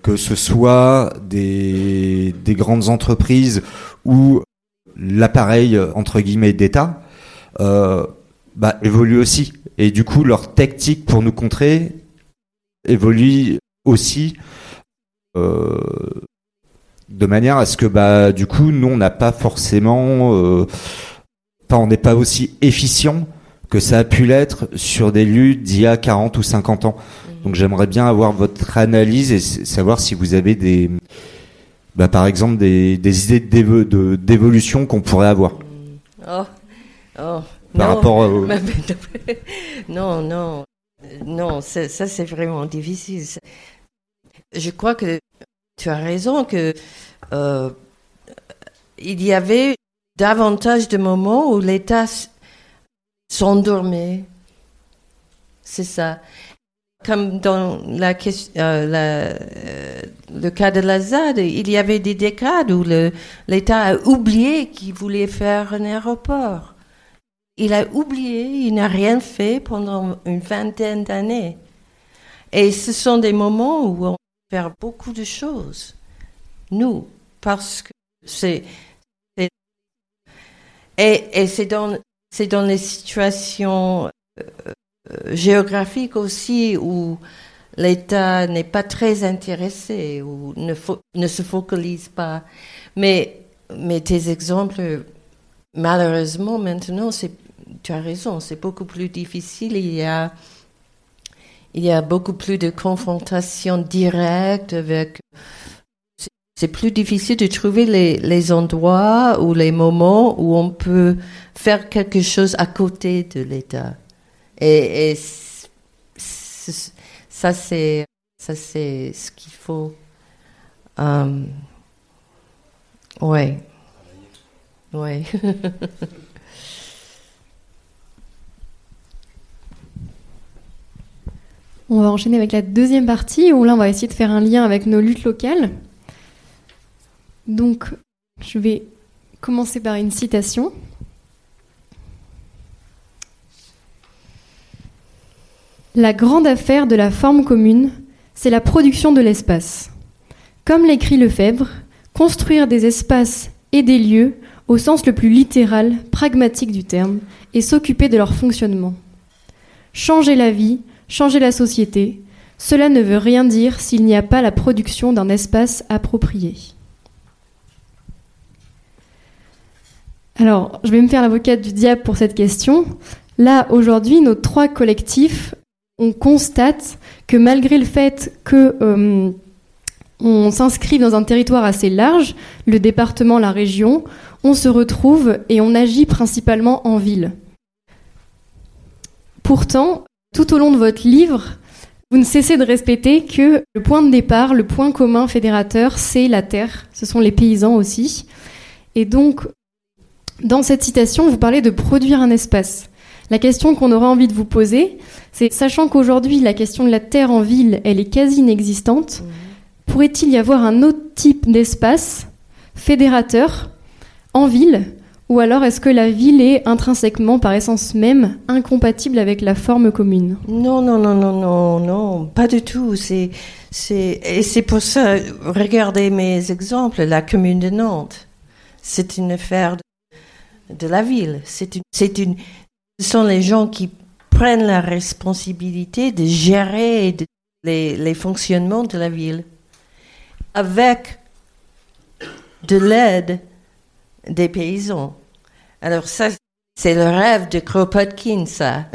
que ce soit des, des grandes entreprises ou l'appareil entre guillemets d'État, euh, bah, évoluent aussi. Et du coup, leur tactique pour nous contrer évolue aussi euh, de manière à ce que bah du coup nous on n'a pas forcément euh, on n'est pas aussi efficient que ça a pu l'être sur des luttes d'il y a 40 ou 50 ans. Donc j'aimerais bien avoir votre analyse et savoir si vous avez des bah, par exemple des, des idées d'évolution qu'on pourrait avoir. Oh. Oh. Par non. rapport au... non, non, non, ça c'est vraiment difficile. Je crois que tu as raison que euh, il y avait davantage de moments où l'État s'endormait. C'est ça. Comme dans euh, la, euh, le cas de la ZAD, il y avait des décades où l'État a oublié qu'il voulait faire un aéroport. Il a oublié, il n'a rien fait pendant une vingtaine d'années. Et ce sont des moments où on faire beaucoup de choses, nous, parce que c'est. Et, c'est dans, dans les situations euh, géographiques aussi où l'État n'est pas très intéressé ou ne, ne se focalise pas. Mais, mais tes exemples, malheureusement, maintenant, tu as raison, c'est beaucoup plus difficile. Il y a, beaucoup plus de confrontation directe avec. C'est plus difficile de trouver les, endroits ou les moments où on peut faire quelque chose à côté de l'État. Et, et ça, c'est ça, c'est ce qu'il faut. Um, ouais. Ouais. On va enchaîner avec la deuxième partie où là on va essayer de faire un lien avec nos luttes locales. Donc je vais commencer par une citation. La grande affaire de la forme commune, c'est la production de l'espace. Comme l'écrit Lefebvre, construire des espaces et des lieux au sens le plus littéral, pragmatique du terme, et s'occuper de leur fonctionnement. Changer la vie, changer la société, cela ne veut rien dire s'il n'y a pas la production d'un espace approprié. Alors, je vais me faire l'avocate du diable pour cette question. Là, aujourd'hui, nos trois collectifs, on constate que malgré le fait que euh, on s'inscrive dans un territoire assez large, le département, la région, on se retrouve et on agit principalement en ville. Pourtant, tout au long de votre livre, vous ne cessez de répéter que le point de départ, le point commun fédérateur, c'est la terre. Ce sont les paysans aussi. Et donc, dans cette citation, vous parlez de produire un espace. La question qu'on aura envie de vous poser, c'est sachant qu'aujourd'hui la question de la terre en ville, elle est quasi inexistante, pourrait-il y avoir un autre type d'espace fédérateur en ville ou alors est-ce que la ville est intrinsèquement, par essence même, incompatible avec la forme commune Non, non, non, non, non, non, pas du tout. C'est, c'est, et c'est pour ça, regardez mes exemples. La commune de Nantes, c'est une affaire de, la ville. C'est une, c'est une, ce sont les gens qui prennent la responsabilité de gérer les fonctionnements de la ville avec de l'aide des paysans. Alors ça, c'est le rêve de Kropotkin, ça.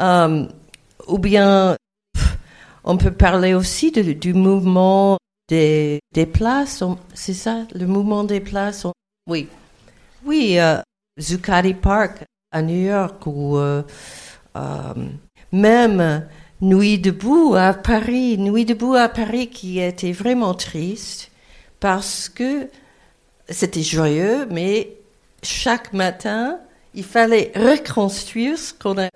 Euh, ou bien, on peut parler aussi du mouvement des, des places, c'est ça, le mouvement des places. oui, oui, euh, Zuccotti Park à New York ou euh, euh, même Nuit debout à Paris, Nuit debout à Paris qui était vraiment triste parce que c'était joyeux, mais chaque matin, il fallait reconstruire ce qu'on a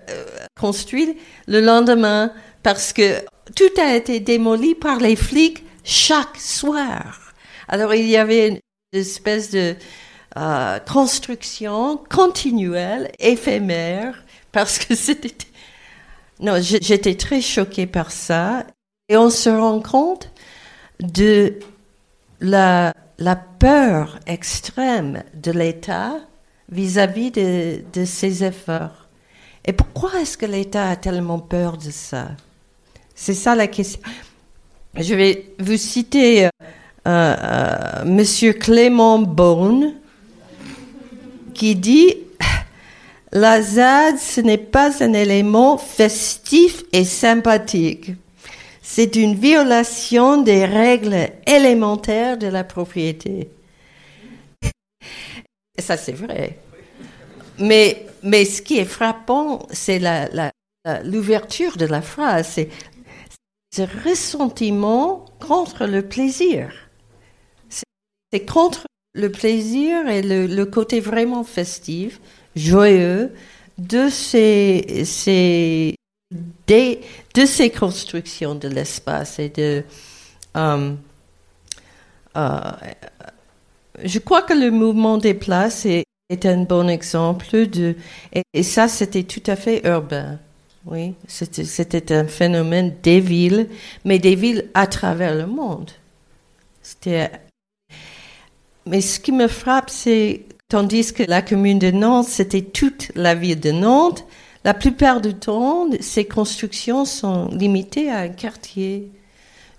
construit le lendemain parce que tout a été démoli par les flics chaque soir. Alors il y avait une espèce de euh, construction continuelle, éphémère, parce que c'était... Non, j'étais très choquée par ça. Et on se rend compte de la, la peur extrême de l'État vis-à-vis de, de ses efforts. Et pourquoi est-ce que l'État a tellement peur de ça? C'est ça la question. Je vais vous citer euh, euh, Monsieur Clément Beaune qui dit La ZAD, ce n'est pas un élément festif et sympathique. C'est une violation des règles élémentaires de la propriété. Et ça, c'est vrai. Mais, mais ce qui est frappant, c'est l'ouverture de la phrase. C'est ce ressentiment contre le plaisir. C'est contre le plaisir et le, côté vraiment festif, joyeux de ces, ces de ces constructions de l'espace et de euh, euh, je crois que le mouvement des places est, un bon exemple de et ça c'était tout à fait urbain oui, c'était un phénomène des villes, mais des villes à travers le monde. Mais ce qui me frappe, c'est tandis que la commune de Nantes, c'était toute la ville de Nantes, la plupart du temps, ces constructions sont limitées à un quartier.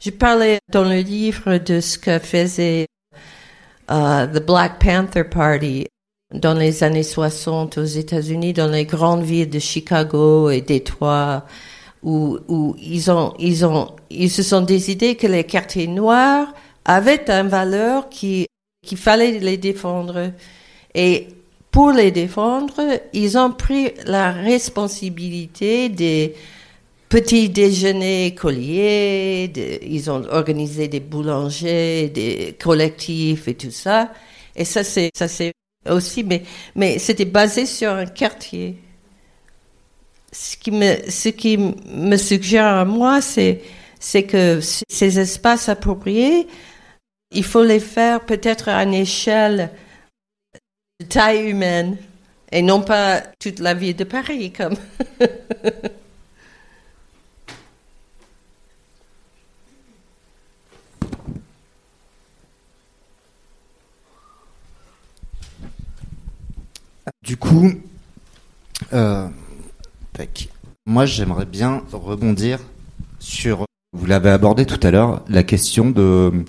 Je parlais dans le livre de ce que faisait uh, The Black Panther Party dans les années 60 aux États-Unis, dans les grandes villes de Chicago et Détroit, où, où ils ont, ils ont, ils se sont décidés que les quartiers noirs avaient une valeur qui, qu'il fallait les défendre. Et pour les défendre, ils ont pris la responsabilité des petits déjeuners colliers, ils ont organisé des boulangers, des collectifs et tout ça. Et ça, c'est, ça, c'est aussi, mais, mais c'était basé sur un quartier. Ce qui me, ce qui me suggère à moi, c'est, c'est que ces espaces appropriés, il faut les faire peut-être à une échelle de taille humaine et non pas toute la ville de Paris comme. Du coup, euh, moi j'aimerais bien rebondir sur, vous l'avez abordé tout à l'heure, la question de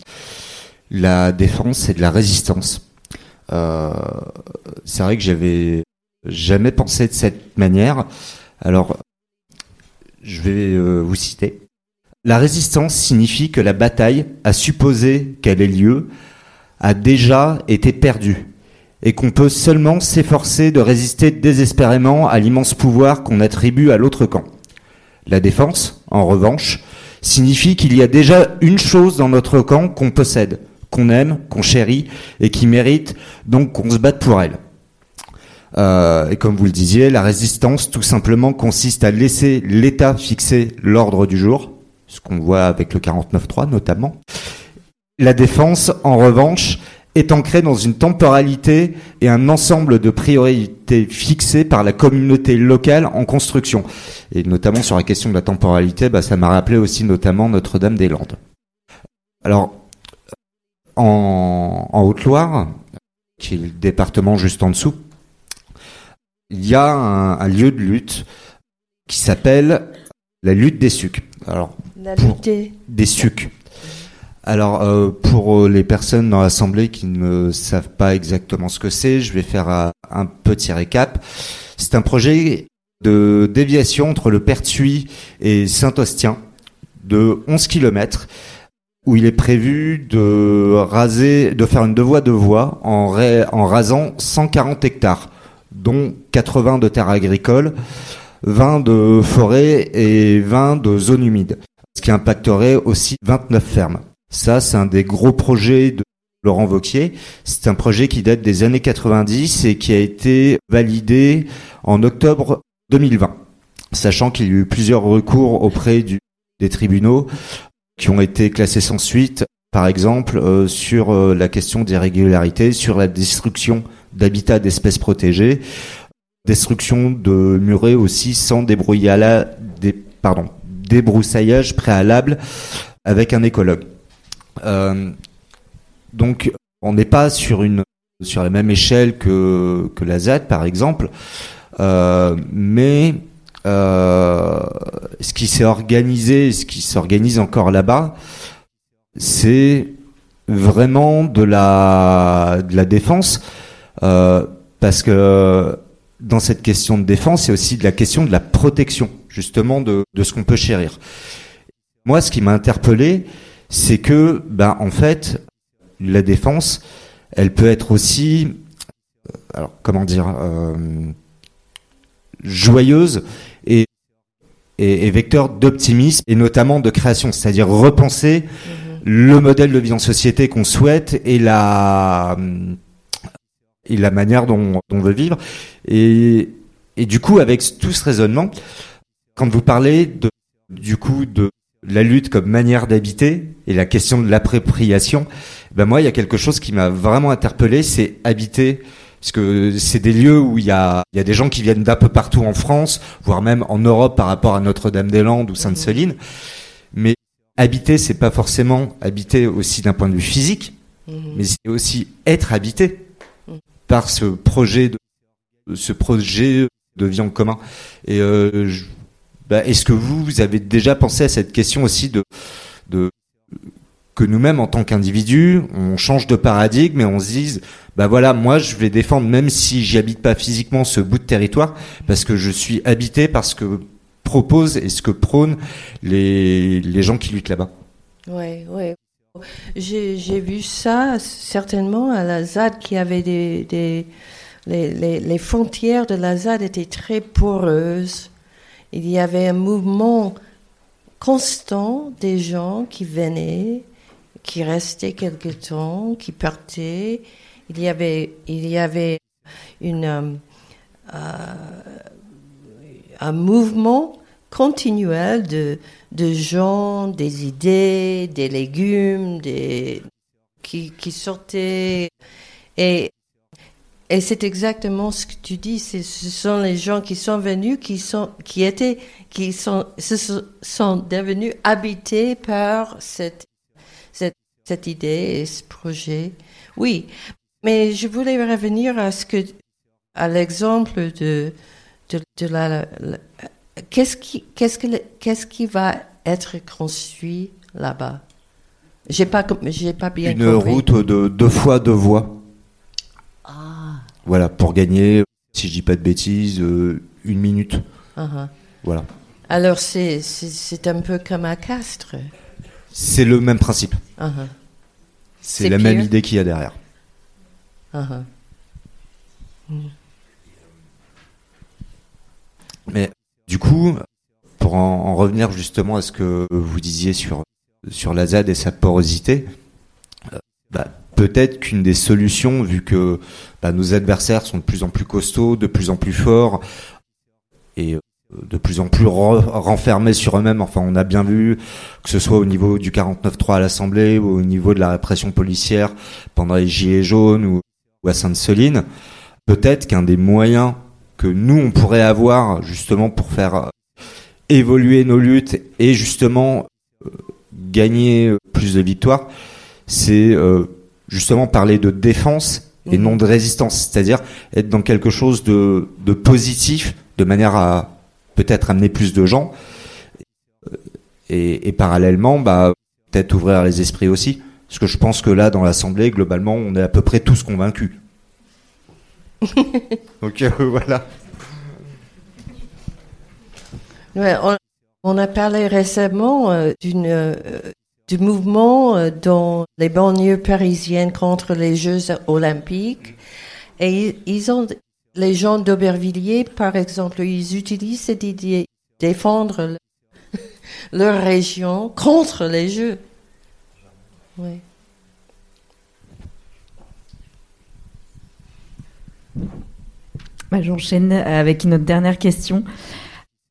la défense et de la résistance. Euh, c'est vrai que j'avais jamais pensé de cette manière. Alors, je vais euh, vous citer. La résistance signifie que la bataille, à supposer qu'elle ait lieu, a déjà été perdue et qu'on peut seulement s'efforcer de résister désespérément à l'immense pouvoir qu'on attribue à l'autre camp. La défense, en revanche, signifie qu'il y a déjà une chose dans notre camp qu'on possède, qu'on aime, qu'on chérit et qui mérite donc qu'on se batte pour elle. Euh, et comme vous le disiez, la résistance tout simplement consiste à laisser l'État fixer l'ordre du jour, ce qu'on voit avec le 49.3 notamment. La défense, en revanche, est ancré dans une temporalité et un ensemble de priorités fixées par la communauté locale en construction. Et notamment sur la question de la temporalité, bah, ça m'a rappelé aussi notamment Notre-Dame-des-Landes. Alors, en, en Haute-Loire, qui est le département juste en dessous, il y a un, lieu de lutte qui s'appelle la lutte des sucs. Alors, la lutte des sucs. Alors, euh, pour euh, les personnes dans l'Assemblée qui ne savent pas exactement ce que c'est, je vais faire un, petit récap. C'est un projet de déviation entre le Pertuis et Saint-Ostien de 11 km où il est prévu de raser, de faire une deux voies de voie en, rasant 140 hectares, dont 80 de terres agricoles, 20 de forêts et 20 de zones humides, ce qui impacterait aussi 29 fermes. Ça, c'est un des gros projets de Laurent Vauquier. C'est un projet qui date des années 90 et qui a été validé en octobre 2020, sachant qu'il y a eu plusieurs recours auprès des tribunaux qui ont été classés sans suite, par exemple euh, sur euh, la question des régularités, sur la destruction d'habitats d'espèces protégées, destruction de murets aussi sans débroussaillage préalable avec un écologue. Euh, donc on n'est pas sur une sur la même échelle que que la ZAD par exemple, mais ce qui s'est organisé, ce qui s'organise encore là-bas, c'est vraiment de la défense, euh, parce que dans cette question de défense, c'est aussi de la question de la protection, justement de ce qu'on peut chérir. Moi, ce qui m'a interpellé, c'est que, ben, en fait, la défense, elle peut être aussi, alors comment dire, euh, joyeuse et, et, et vecteur d'optimisme et notamment de création, c'est-à-dire repenser mm-hmm. le modèle de vie en société qu'on souhaite et la et la manière dont, dont on veut vivre. Et, et du coup, avec tout ce raisonnement, quand vous parlez de, du coup de la lutte comme manière d'habiter et la question de l'appropriation, ben moi, il y a quelque chose qui m'a vraiment interpellé, c'est habiter parce que c'est des lieux où il y a, il y a des gens qui viennent d'un peu partout en France, voire même en Europe par rapport à Notre-Dame-des-Landes ou Sainte-Soline. Mais habiter, c'est pas forcément habiter aussi d'un point de vue physique, mhm. mais c'est aussi être habité par ce projet de ce projet de vie en commun. Et euh, bah, est-ce que vous, vous avez déjà pensé à cette question aussi de, de que nous-mêmes en tant qu'individus, on change de paradigme et on se dise, bah voilà, moi je vais défendre même si j'y habite pas physiquement ce bout de territoire, parce que je suis habité par ce que propose et ce que prônent les, les gens qui luttent là-bas. Oui, oui. J'ai vu ça certainement à la ZAD qui avait des, des les, les, les, frontières de la ZAD étaient très poreuses. Il y avait un mouvement constant des gens qui venaient qui restait quelque temps, qui partait. Il y avait, il y avait une, euh, euh, un mouvement continuel de, de gens, des idées, des légumes, des, qui, qui sortaient. Et, et c'est exactement ce que tu dis. Ce sont les gens qui sont venus, qui sont, qui étaient, qui sont, sont devenus habités par cette cette idée et ce projet. Oui, mais je voulais revenir à ce que, à l'exemple de, de, la, qu'est-ce qui, qu'est-ce que, qu'est-ce qui va être construit là-bas? J'ai pas, j'ai pas bien Une route de deux fois deux voies. Ah. Voilà, pour gagner, si je dis pas de bêtises, euh, une minute. Uh-huh. Voilà. Alors c'est, c'est, un peu comme à Castres. C'est le même principe. Uh-huh. C'est la même idée qu'il y a derrière. Uh-huh. Mais du coup, pour en, revenir justement à ce que vous disiez sur, sur la ZAD et sa porosité, euh, bah, peut-être qu'une des solutions, vu que bah, nos adversaires sont de plus en plus costauds, de plus en plus forts, et de plus en plus renfermés sur eux-mêmes. Enfin, on a bien vu que ce soit au niveau du 49-3 à l'Assemblée ou au niveau de la répression policière pendant les Gilets jaunes ou, à Sainte-Soline. Peut-être qu'un des moyens que nous, on pourrait avoir justement pour faire euh, évoluer nos luttes et justement euh, gagner plus de victoires, c'est euh, justement parler de défense et mmh. non de résistance, c'est-à-dire être dans quelque chose de, de positif de manière à peut-être amener plus de gens et, parallèlement, bah, peut-être ouvrir les esprits aussi. Parce que je pense que là, dans l'Assemblée, globalement, on est à peu près tous convaincus. Donc voilà. Ouais, on, on a parlé récemment euh, d'une euh, du mouvement euh, dans les banlieues parisiennes contre les Jeux olympiques. Et ils ont, les gens d'Aubervilliers, par exemple, ils utilisent cette idée de défendre le- leur région contre les Jeux. Oui. Bah, J'enchaîne avec notre dernière question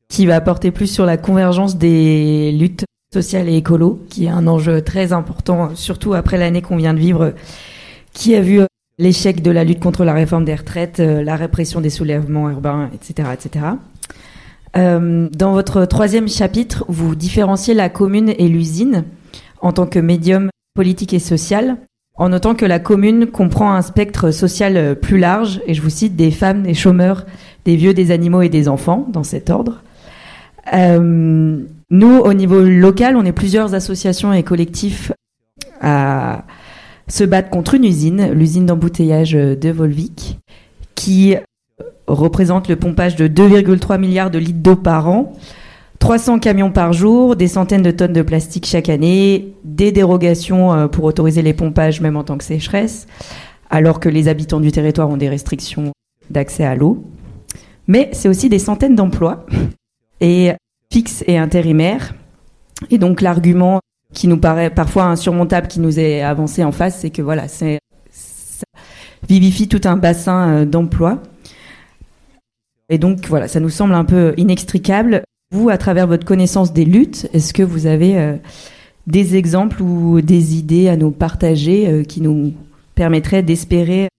qui va porter plus sur la convergence des luttes sociales et écolo, qui est un enjeu très important, surtout après l'année qu'on vient de vivre, qui a vu l'échec de la lutte contre la réforme des retraites, euh, la répression des soulèvements urbains, etc. etc. Euh, dans votre troisième chapitre, vous différenciez la commune et l'usine en tant que médium politique et social, en notant que la commune comprend un spectre social plus large, et je vous cite des femmes, des chômeurs, des vieux, des animaux et des enfants, dans cet ordre. Euh, nous, au niveau local, on est plusieurs associations et collectifs à se battre contre une usine, l'usine d'embouteillage de Volvic, qui représente le pompage de 2,3 milliards de litres d'eau par an, 300 camions par jour, des centaines de tonnes de plastique chaque année, des dérogations euh, pour autoriser les pompages même en tant que sécheresse, alors que les habitants du territoire ont des restrictions d'accès à l'eau. Mais c'est aussi des centaines d'emplois, et fixes et intérimaires. Et donc l'argument qui nous paraît parfois insurmontable, qui nous est avancé en face, c'est que voilà, c'est ça vivifie tout un bassin euh, d'emplois. Et donc voilà, ça nous semble un peu inextricable. Vous, à travers votre connaissance des luttes, est-ce que vous avez euh, des exemples ou des idées à nous partager euh, qui nous permettraient d'espérer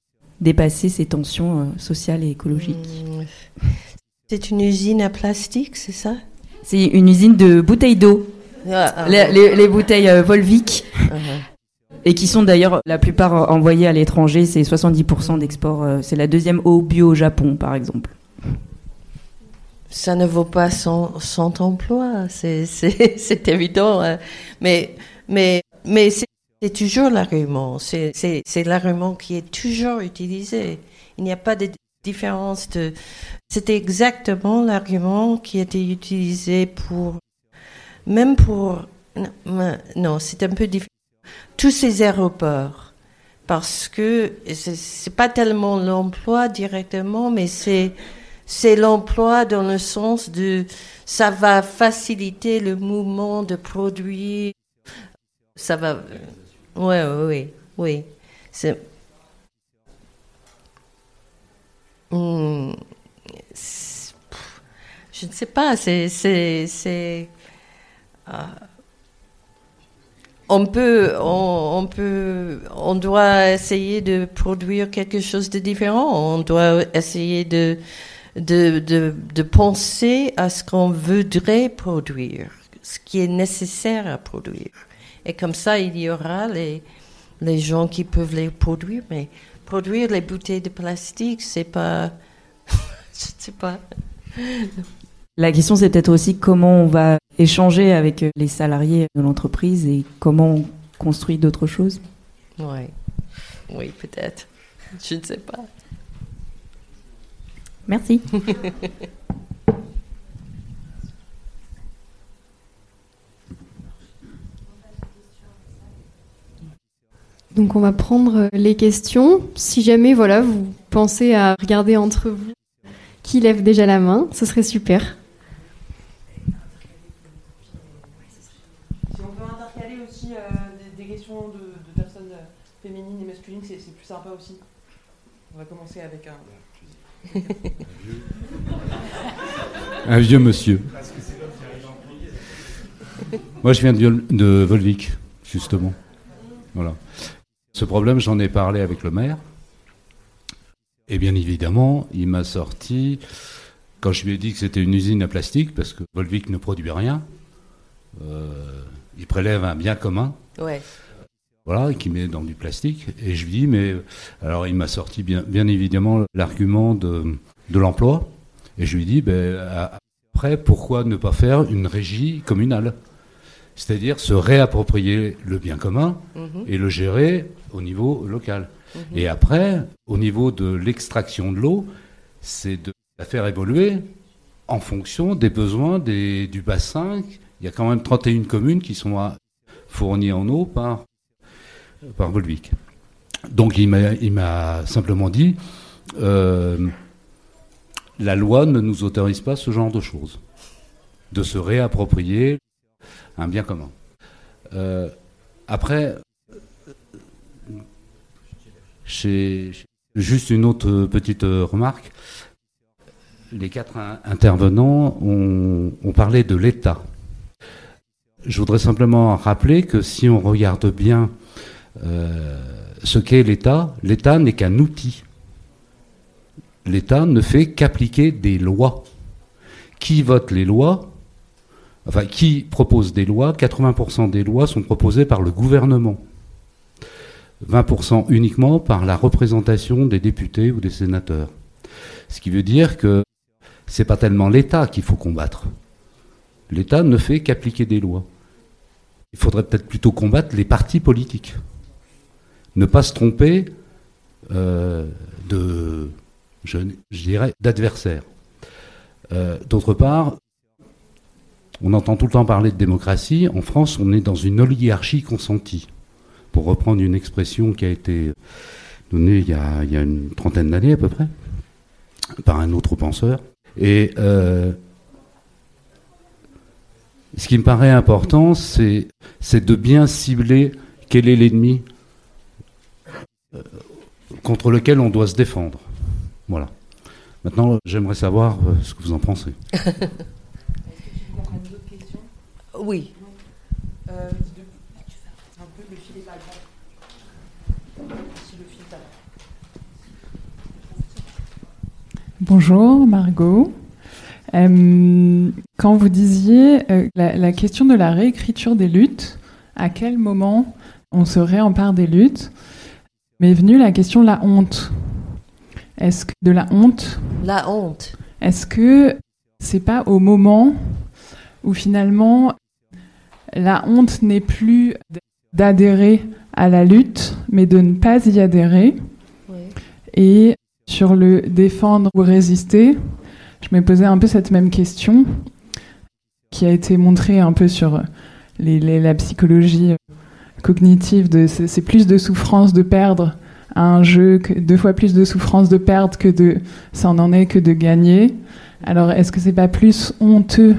dépasser ces tensions euh, sociales et écologiques? Mmh. C'est une usine à plastique, c'est ça? C'est une usine de bouteilles d'eau, les, les- les bouteilles euh, Volvic, ah, et qui sont d'ailleurs la plupart envoyées à l'étranger. C'est 70% d'export. euh, C'est la deuxième eau bio au Japon, par exemple. Ça ne vaut pas son, son emploi, c'est, évident. hein. Mais, mais, mais c'est, toujours l'argument. C'est l'argument qui est toujours utilisé. Il n'y a pas de différence de. C'était exactement l'argument qui était utilisé pour. Même pour. Non, c'est un peu différent. Tous ces aéroports. Parce que c'est, pas tellement l'emploi directement, mais c'est c'est l'emploi dans le sens de ça va faciliter le mouvement de produits. Ça va. Oui, oui. Hmm, c'est- pff, je ne sais pas. C'est. On peut, on, peut, on doit essayer de produire quelque chose de différent. On doit essayer de de, de, penser à ce qu'on voudrait produire, ce qui est nécessaire à produire. Et comme ça, il y aura les, les gens qui peuvent les produire, mais produire les bouteilles de plastique, c'est pas. je sais pas. La question, c'est peut-être aussi comment on va échanger avec euh, les salariés de l'entreprise et comment on construit d'autres choses. Oui, oui, peut-être. Je ne sais pas. Merci. Donc on va prendre les questions. Si jamais voilà, vous pensez à regarder entre vous qui lève déjà la main, ce serait super. Si on peut intercaler aussi euh, des, questions de, personnes euh, féminines et masculines, c'est plus sympa aussi. On va commencer avec un. Un vieux monsieur. Moi, je viens de Volvic, justement. Voilà. Ce problème, j'en ai parlé avec le maire. Et bien évidemment, il m'a sorti, quand je lui ai dit que c'était une usine à plastique, parce que Volvic ne produit rien, euh, il prélève un bien commun, Ouais. voilà, qui met dans du plastique. Et je lui dis, mais alors il m'a sorti bien, bien évidemment l'argument de, de l'emploi. Et je lui dis, ben, après, pourquoi ne pas faire une régie communale? C'est-à-dire se réapproprier le bien commun Mhm, et le gérer au niveau local. mhm. Et après, au niveau de l'extraction de l'eau, c'est de la faire évoluer en fonction des besoins des, du bassin. Il y a quand même 31 communes qui sont fournies en eau par, par Volvic. Donc il m'a simplement dit, euh, la loi ne nous autorise pas ce genre de choses, de se réapproprier un bien commun. Euh, après, juste une autre petite remarque. Les quatre intervenants ont, parlé de l'État. Je voudrais simplement rappeler que si on regarde bien euh, ce qu'est l'État, l'État n'est qu'un outil. L'État ne fait qu'appliquer des lois. Qui vote les lois Enfin, qui propose des lois 80% des lois sont proposées par le gouvernement. 20% uniquement par la représentation des députés ou des sénateurs. Ce qui veut dire que c'est pas tellement l'État qu'il faut combattre. L'État ne fait qu'appliquer des lois. Il faudrait peut-être plutôt combattre les partis politiques. Ne pas se tromper euh, de, je, d'adversaires. Euh, d'autre part, on entend tout le temps parler de démocratie. En France, on est dans une oligarchie consentie. Pour reprendre une expression qui a été donnée il y a, une trentaine d'années à peu près, par un autre penseur. Et euh, ce qui me paraît important, c'est de bien cibler quel est l'ennemi euh, contre lequel on doit se défendre. Voilà. Maintenant, j'aimerais savoir euh, ce que vous en pensez. Oui. Euh, Bonjour Margot. Euh, quand vous disiez euh, la, question de la réécriture des luttes, à quel moment on se réempare des luttes, m'est venue la question de la honte. Est-ce que de la honte? La honte. Est-ce que c'est pas au moment où finalement la honte n'est plus d'adhérer à la lutte, mais de ne pas y adhérer? Et sur le défendre ou résister, je me posais un peu cette même question qui a été montrée un peu sur la psychologie cognitive de c'est plus de souffrance de perdre un jeu, que, deux fois plus de souffrance de perdre que de ça en est que de gagner. Alors est-ce que c'est pas plus honteux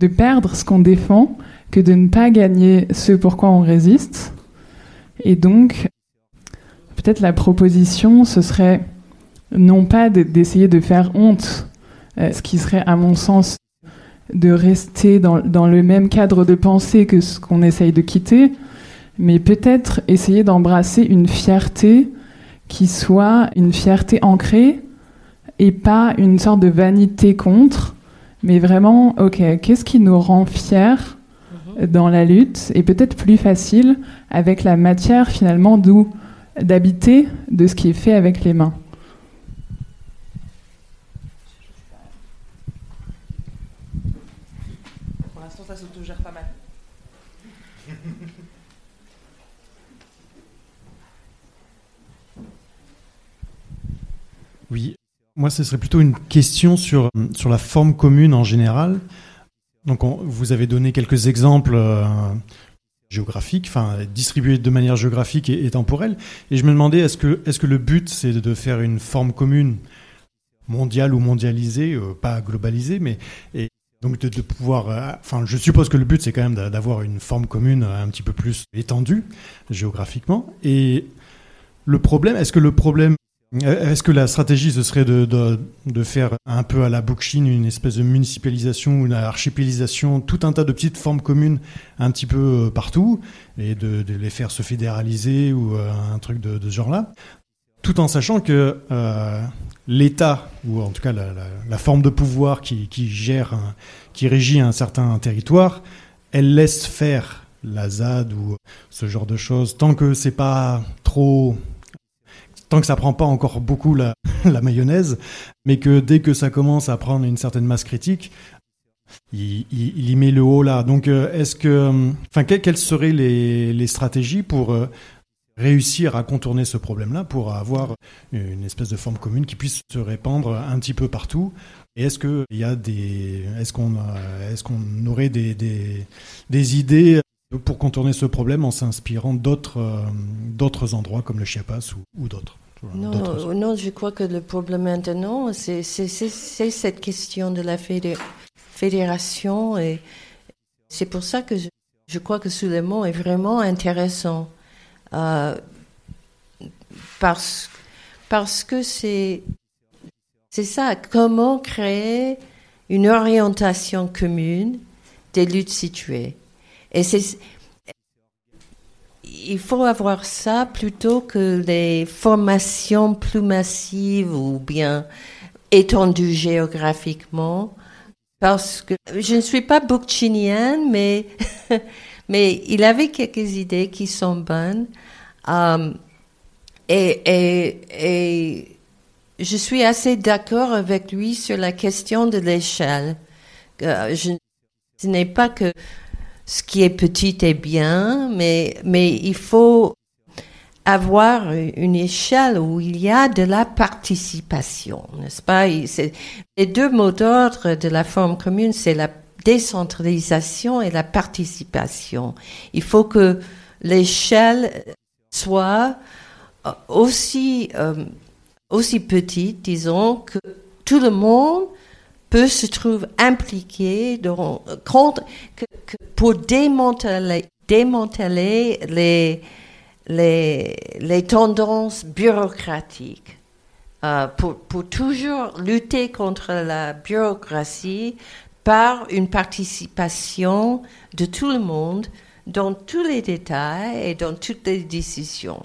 de perdre ce qu'on défend que de ne pas gagner ce pourquoi on résiste? Et donc, peut-être la proposition, ce serait non pas d'essayer de, faire honte, euh, ce qui serait à mon sens de rester dans, dans le même cadre de pensée que ce qu'on essaye de quitter, mais peut-être essayer d'embrasser une fierté qui soit une fierté ancrée et pas une sorte de vanité contre, mais vraiment, ok, qu'est-ce qui nous rend fiers dans la lutte et peut-être plus facile avec la matière finalement d'où d'habiter de ce qui est fait avec les mains. Pour l'instant, ça s'autogère pas mal. Oui, moi ce serait plutôt une question sur, sur la forme commune en général. Donc vous avez donné quelques exemples euh, géographiques, enfin distribués de manière géographique et, temporelle. Et je me demandais, est-ce que, est que le but, c'est de faire une forme commune mondiale ou mondialisée, euh, pas globalisée, mais et donc de, pouvoir... Euh, enfin, je suppose que le but, c'est quand même d'avoir une forme commune un petit peu plus étendue géographiquement. Et le problème, est-ce que le problème euh, est-ce que la stratégie, ce serait de, de, faire un peu à la Bookchine une espèce de municipalisation ou une archipélisation, tout un tas de petites formes communes un petit peu euh, partout, et de, les faire se fédéraliser ou euh, un truc de, ce genre-là, tout en sachant que l'État, ou en tout cas la, forme de pouvoir qui, qui gère, qui régit un certain territoire, elle laisse faire la ZAD ou ce genre de choses, tant que c'est pas trop tant que ça prend pas encore beaucoup la, mayonnaise, mais que dès que ça commence à prendre une certaine masse critique, il, y met le haut là. Donc, euh, est-ce que, enfin, quelles seraient les, stratégies pour euh, réussir à contourner ce problème-là pour avoir une espèce de forme commune qui puisse se répandre un petit peu partout? Et est-ce que il y a des, est-ce qu'on est-ce qu'on aurait des idées pour contourner ce problème en s'inspirant d'autres euh, d'autres endroits comme le Chiapas ou, ou d'autres non, non, non, je crois que le problème maintenant, c'est cette question de la fédération et c'est pour ça que je, je, crois que Souleymont est vraiment intéressant euh, parce, parce que c'est c'est ça, comment créer une orientation commune des luttes situées. Et c'est il faut avoir ça plutôt que les formations plus massives ou bien étendues géographiquement. Parce que je ne suis pas bookchinienne, mais, mais il avait quelques idées qui sont bonnes. Um, et, et, et je suis assez d'accord avec lui sur la question de l'échelle. je, ce n'est pas que ce qui est petit est bien, mais, mais il faut avoir une échelle où il y a de la participation, n'est-ce pas? Les deux mots d'ordre de la forme commune, c'est la décentralisation et la participation. Il faut que l'échelle soit aussi, euh, aussi petite, disons, que tout le monde peut se trouver impliqué dans, contre, pour démanteler, démanteler les, les, les tendances bureaucratiques. Euh, pour, pour, toujours lutter contre la bureaucratie par une participation de tout le monde dans tous les détails et dans toutes les décisions.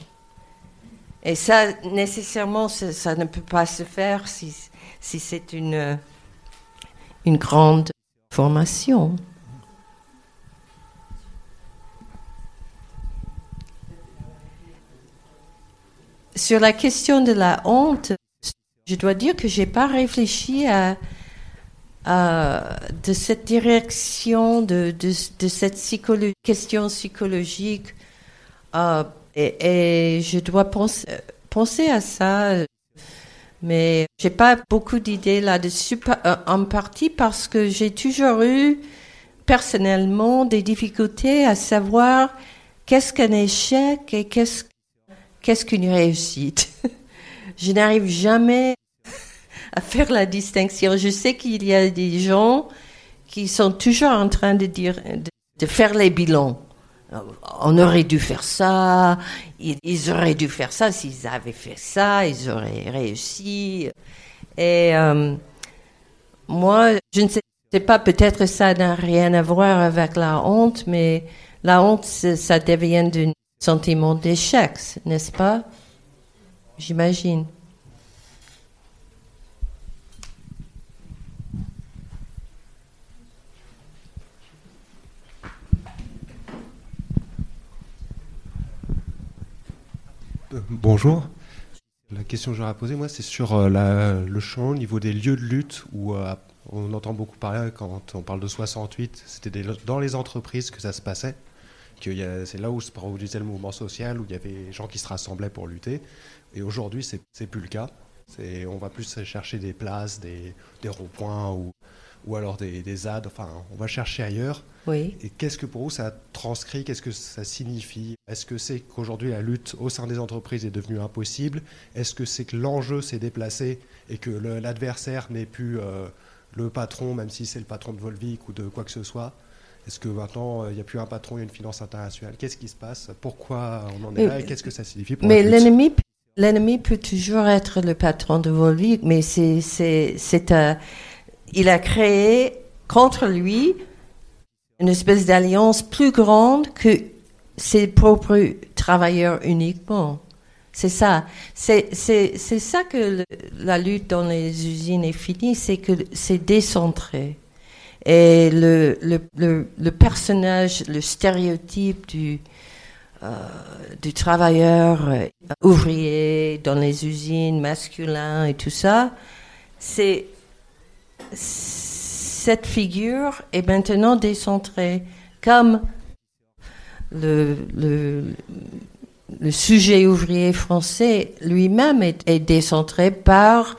Et ça, nécessairement, ça, ne peut pas se faire si, si c'est une, une grande formation. Sur la question de la honte, je dois dire que j'ai pas réfléchi à, de cette direction, de, de, cette question psychologique. Euh, et, je dois penser, penser à ça. Mais j'ai pas beaucoup d'idées là-dessus, euh, en partie parce que j'ai toujours eu personnellement des difficultés à savoir qu'est-ce qu'un échec et qu'est-ce qu'une réussite. je n'arrive jamais à faire la distinction. Je sais qu'il y a des gens qui sont toujours en train de, faire les bilans. On aurait dû faire ça, ils, auraient dû faire ça, s'ils avaient fait ça, ils auraient réussi. Et euh, moi, je ne sais pas, peut-être ça n'a rien à voir avec la honte, mais la honte, ça devient d'un sentiment d'échec, n'est-ce pas? J'imagine. Bonjour. La question que j'aurais posée, moi, c'est sur euh, le champ au niveau des lieux de lutte où euh, on entend beaucoup parler quand on parle de 68. C'était dans les entreprises que ça se passait. C'est là où se produisait le mouvement social, où il y avait des gens qui se rassemblaient pour lutter. Et aujourd'hui, c'est plus le cas. On va plus chercher des places, des, des ronds-points ou, ou alors des, des ZAD. Enfin, on va chercher ailleurs. Oui. Et qu'est-ce que pour vous ça transcrit? Qu'est-ce que ça signifie? Est-ce que c'est qu'aujourd'hui la lutte au sein des entreprises est devenue impossible? Est-ce que c'est que l'enjeu s'est déplacé et que l'adversaire n'est plus euh, le patron, même si c'est le patron de Volvic ou de quoi que ce soit? Est-ce que maintenant, il n'y a plus un patron, il y a une finance internationale? Qu'est-ce qui se passe? Pourquoi on en est là Et qu'est-ce que ça signifie pour Mais l'ennemi, l'ennemi peut toujours être le patron de Volvic, mais c'est, c'est, c'est, il a créé contre lui une espèce d'alliance plus grande que ses propres travailleurs uniquement. C'est ça. C'est, ça que la lutte dans les usines est finie, c'est que c'est décentré. Et le, le, le, le personnage, le stéréotype du, euh, du travailleur euh, ouvrier dans les usines masculin et tout ça, c'est cette figure est maintenant décentrée, comme le, sujet ouvrier français lui-même est, décentré par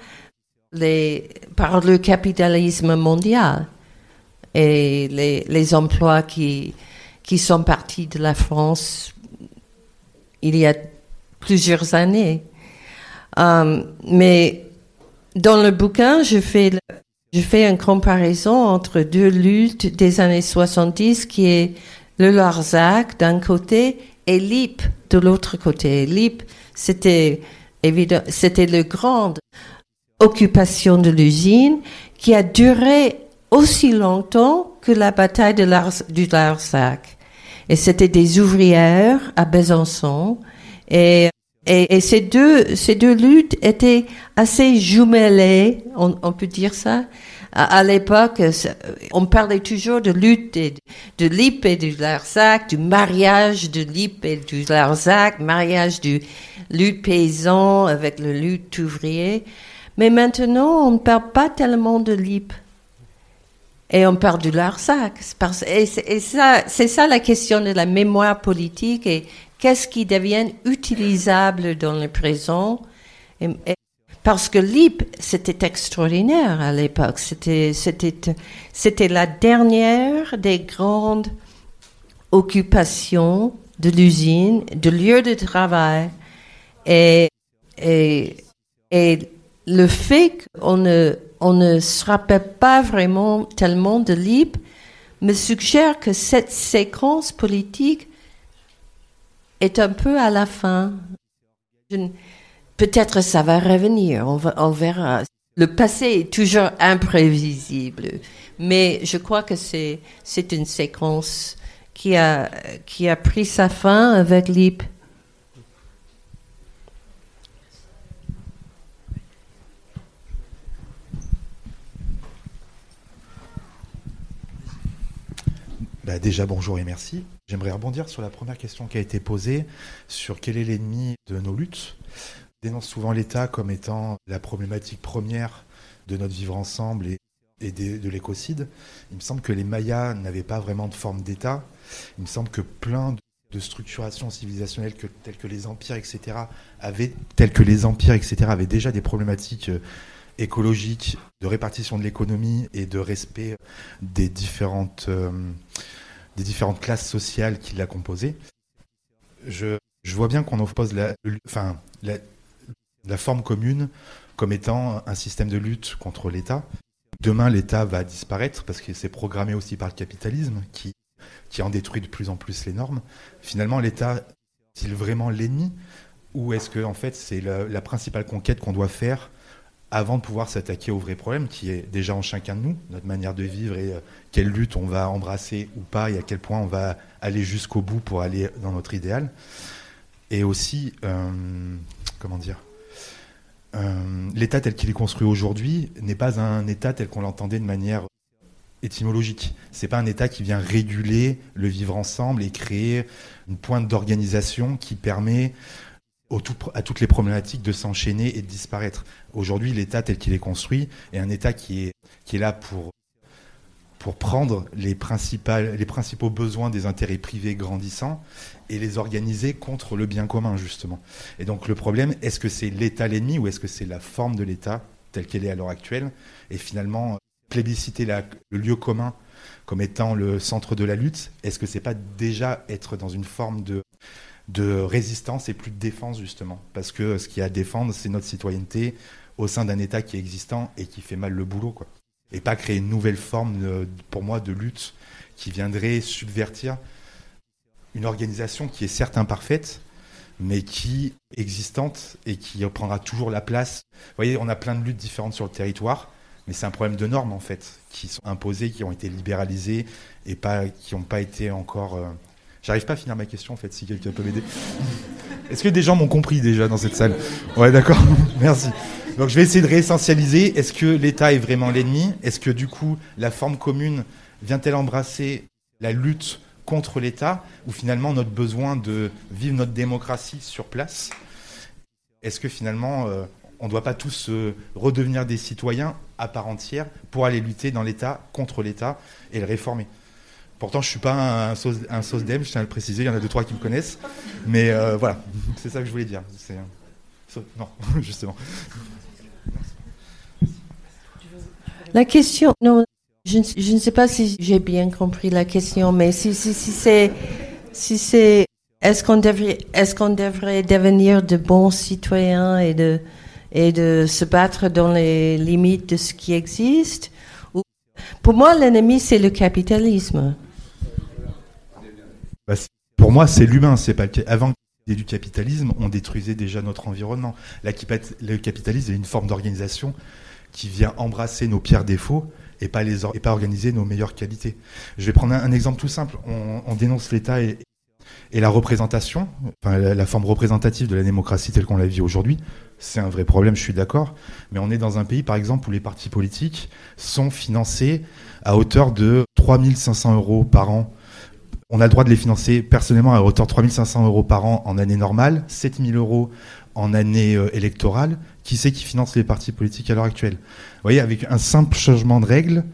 le capitalisme mondial et les, emplois qui, qui sont partis de la France il y a plusieurs années. Euh, mais dans le bouquin, je fais, je fais une comparaison entre deux luttes des années 70 qui est le Larzac d'un côté et l'IP de l'autre côté. L'IP, c'était évident, c'était le grande occupation de l'usine qui a duré aussi longtemps que la bataille du Larzac. Et c'était des ouvrières à Besançon. Et, et, et, ces deux, ces deux luttes étaient assez jumelées, on, on peut dire ça. À, l'époque, on parlait toujours de lutte de, de l'IP et du Larzac, du mariage de l'IP et du Larzac, mariage du lutte paysan avec le lutte ouvrier. Mais maintenant, on ne parle pas tellement de l'IP. Et on parle du Larzac. Et c'est ça, ça la question de la mémoire politique et qu'est-ce qui devient utilisable dans le présent. Parce que l'IP, c'était extraordinaire à l'époque. C'était, c'était, c'était la dernière des grandes occupations de l'usine, de lieu de travail. Et, et, et le fait qu'on ne, on ne se rappelle pas vraiment tellement de l'IP me suggère que cette séquence politique est un peu à la fin. Peut-être ça va revenir, on, verra. Le passé est toujours imprévisible, mais je crois que c'est, c'est une séquence qui a, qui a pris sa fin avec l'IP. Bah déjà bonjour et merci. J'aimerais rebondir sur la première question qui a été posée sur quel est l'ennemi de nos luttes. On dénonce souvent l'État comme étant la problématique première de notre vivre ensemble et, de, de l'écocide. Il me semble que les Mayas n'avaient pas vraiment de forme d'État. Il me semble que plein de, de structurations civilisationnelles que, telles que les empires, etc., avaient, telles que les empires, etc., avaient déjà des problématiques écologique, de répartition de l'économie et de respect des différentes, euh, des différentes classes sociales qui la composaient. Je, je vois bien qu'on oppose la, enfin, la, forme commune comme étant un système de lutte contre l'État. Demain, l'État va disparaître parce que c'est programmé aussi par le capitalisme qui, qui en détruit de plus en plus les normes. Finalement, l'État est-il vraiment l'ennemi ou est-ce que en fait c'est la principale conquête qu'on doit faire avant de pouvoir s'attaquer au vrai problème qui est déjà en chacun de nous, notre manière de vivre et euh, quelle lutte on va embrasser ou pas et à quel point on va aller jusqu'au bout pour aller dans notre idéal. Et aussi, euh, comment dire, euh, l'État tel qu'il est construit aujourd'hui n'est pas un État tel qu'on l'entendait de manière étymologique. C'est pas un État qui vient réguler le vivre ensemble et créer une pointe d'organisation qui permet à toutes les problématiques de s'enchaîner et de disparaître. Aujourd'hui, l'État tel qu'il est construit est un État qui est, là pour, pour prendre les, les principaux besoins des intérêts privés grandissants et les organiser contre le bien commun, justement. Et donc le problème, est-ce que c'est l'État l'ennemi ou est-ce que c'est la forme de l'État telle qu'elle est à l'heure actuelle? Et finalement, plébisciter le lieu commun comme étant le centre de la lutte, est-ce que c'est pas déjà être dans une forme de de résistance et plus de défense justement. Parce que ce qu'il y a à défendre c'est notre citoyenneté au sein d'un État qui est existant et qui fait mal le boulot quoi. Et pas créer une nouvelle forme de, pour moi de lutte qui viendrait subvertir une organisation qui est certes imparfaite mais qui est existante et qui prendra toujours la place. Vous voyez on a plein de luttes différentes sur le territoire mais c'est un problème de normes en fait qui sont imposées qui ont été libéralisées et pas qui n'ont pas été encore euh, J'arrive pas à finir ma question en fait, si quelqu'un peut m'aider. Est-ce que des gens m'ont compris déjà dans cette salle? Ouais, d'accord, merci. Donc je vais essayer de réessentialiser. Est-ce que l'État est vraiment l'ennemi? Est-ce que du coup la forme commune vient-elle embrasser la lutte contre l'État? Ou finalement notre besoin de vivre notre démocratie sur place? Est-ce que finalement euh, on ne doit pas tous euh, redevenir des citoyens à part entière pour aller lutter dans l'État contre l'État et le réformer? Pourtant, je suis pas un sauce, un je tiens à le préciser, il y en a deux, trois qui me connaissent. Mais euh, voilà, c'est ça que je voulais dire. Un- Non, justement. La question, non, je, ne- ne sais pas si j'ai bien compris la question, mais si, c'est, si c'est, est-ce qu'on devrait, est-ce qu'on devrait devenir de bons citoyens et de, et de se battre dans les limites de ce qui existe? Ou, pour moi, l'ennemi, c'est le capitalisme. Pour moi, c'est l'humain. C'est pas avant du capitalisme, on détruisait déjà notre environnement. Le capitalisme est une forme d'organisation qui vient embrasser nos pires défauts et pas les et pas organiser nos meilleures qualités. Je vais prendre un, exemple tout simple. On, on dénonce l'État et, et la représentation, enfin, la, la forme représentative de la démocratie telle qu'on la vit aujourd'hui. C'est un vrai problème, je suis d'accord. Mais on est dans un pays, par exemple, où les partis politiques sont financés à hauteur de 3500 euros par an on a le droit de les financer personnellement à hauteur de 3500 euros par an en année normale, 7000 euros en année euh, électorale. Qui c'est qui finance les partis politiques à l'heure actuelle? Vous voyez, avec un simple changement de règle,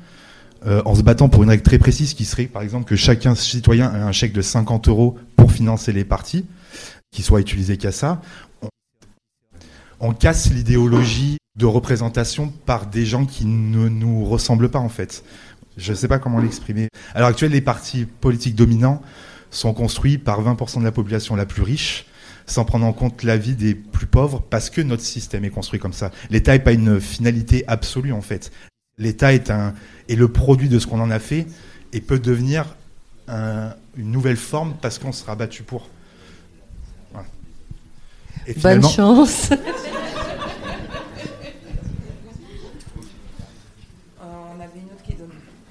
euh, en se battant pour une règle très précise qui serait, par exemple, que chacun citoyen ait un chèque de 50 euros pour financer les partis, qui soit utilisé qu'à ça, on casse l'idéologie de représentation par des gens qui ne nous ressemblent pas, en fait. Je ne sais pas comment l'exprimer. À l'heure actuelle, les partis politiques dominants sont construits par 20% de la population la plus riche, sans prendre en compte la vie des plus pauvres, parce que notre système est construit comme ça. L'État n'est pas une finalité absolue, en fait. L'État est, un, est le produit de ce qu'on en a fait et peut devenir un- une nouvelle forme parce qu'on sera battu pour. Voilà. Et Bonne chance. Euh, on avait une autre question.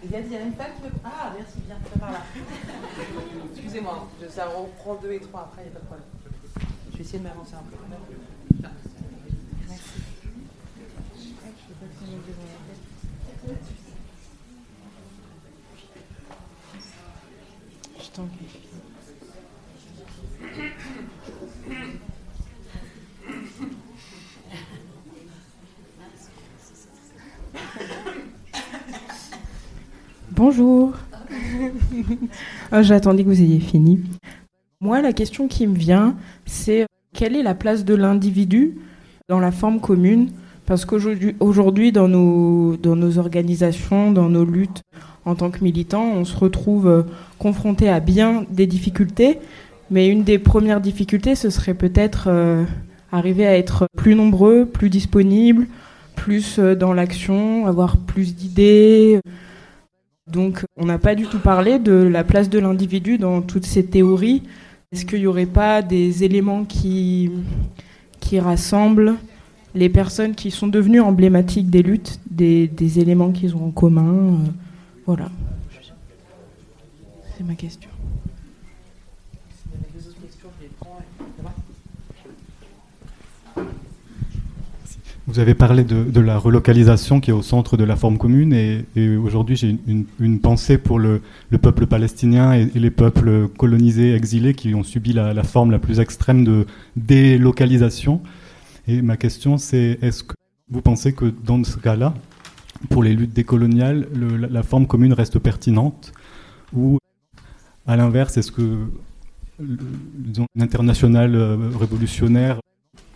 Il y a, il y a une femme qui veut- Ah, merci, bien, c'est par là. Excusez-moi, je- ça reprend deux et trois après, il n'y a pas de problème. Je vais essayer de m'avancer un peu. Merci. Je t'en. Bonjour. Ah, J'attendais que vous ayez fini. Moi, la question qui me vient, c'est quelle est la place de l'individu dans la forme commune? Parce qu'aujourd'hui, aujourd'hui, dans nos, dans nos organisations, dans nos luttes en tant que militants, on se retrouve euh, confronté à bien des difficultés. Mais une des premières difficultés, ce serait peut-être euh, arriver à être plus nombreux, plus disponibles, plus euh, dans l'action, avoir plus d'idées. Donc, on n'a pas du tout parlé de la place de l'individu dans toutes ces théories. Est-ce qu'il n'y aurait pas des éléments qui, qui rassemblent les personnes qui sont devenues emblématiques des luttes, des, éléments qu'ils ont en commun euh, Voilà. C'est ma question. Il y avait deux autres questions, je les prends. et- Là-bas. Vous avez parlé de, la relocalisation qui est au centre de la forme commune et, aujourd'hui j'ai une, pensée pour le, le peuple palestinien et, les peuples colonisés, exilés qui ont subi la, forme la plus extrême de délocalisation. Et ma question c'est est-ce que vous pensez que dans ce cas-là, pour les luttes décoloniales, le- la, la forme commune reste pertinente ou à l'inverse, est-ce que l'international euh, révolutionnaire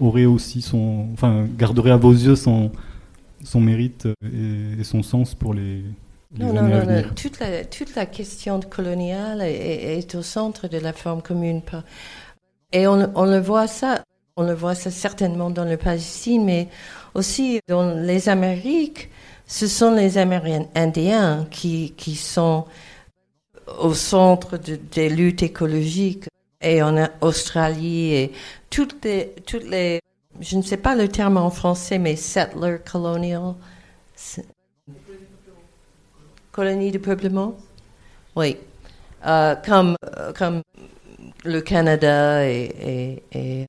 aurait aussi son, enfin, garderait à vos yeux son, son mérite et, et son sens pour les, Non, non, non. Toute, la, toute la question coloniale est, est- est au centre de la forme commune. Et on, on le voit ça, on le voit ça certainement dans le Palestine, mais aussi dans les Amériques. Ce sont les Amérindiens qui, qui sont au centre de- des luttes écologiques. Et en Australie et toutes les, toutes les, je ne sais pas le terme en français, mais settler colonial. Colonie de peuplement? Oui. Euh, comme, euh, comme le Canada et, et- et-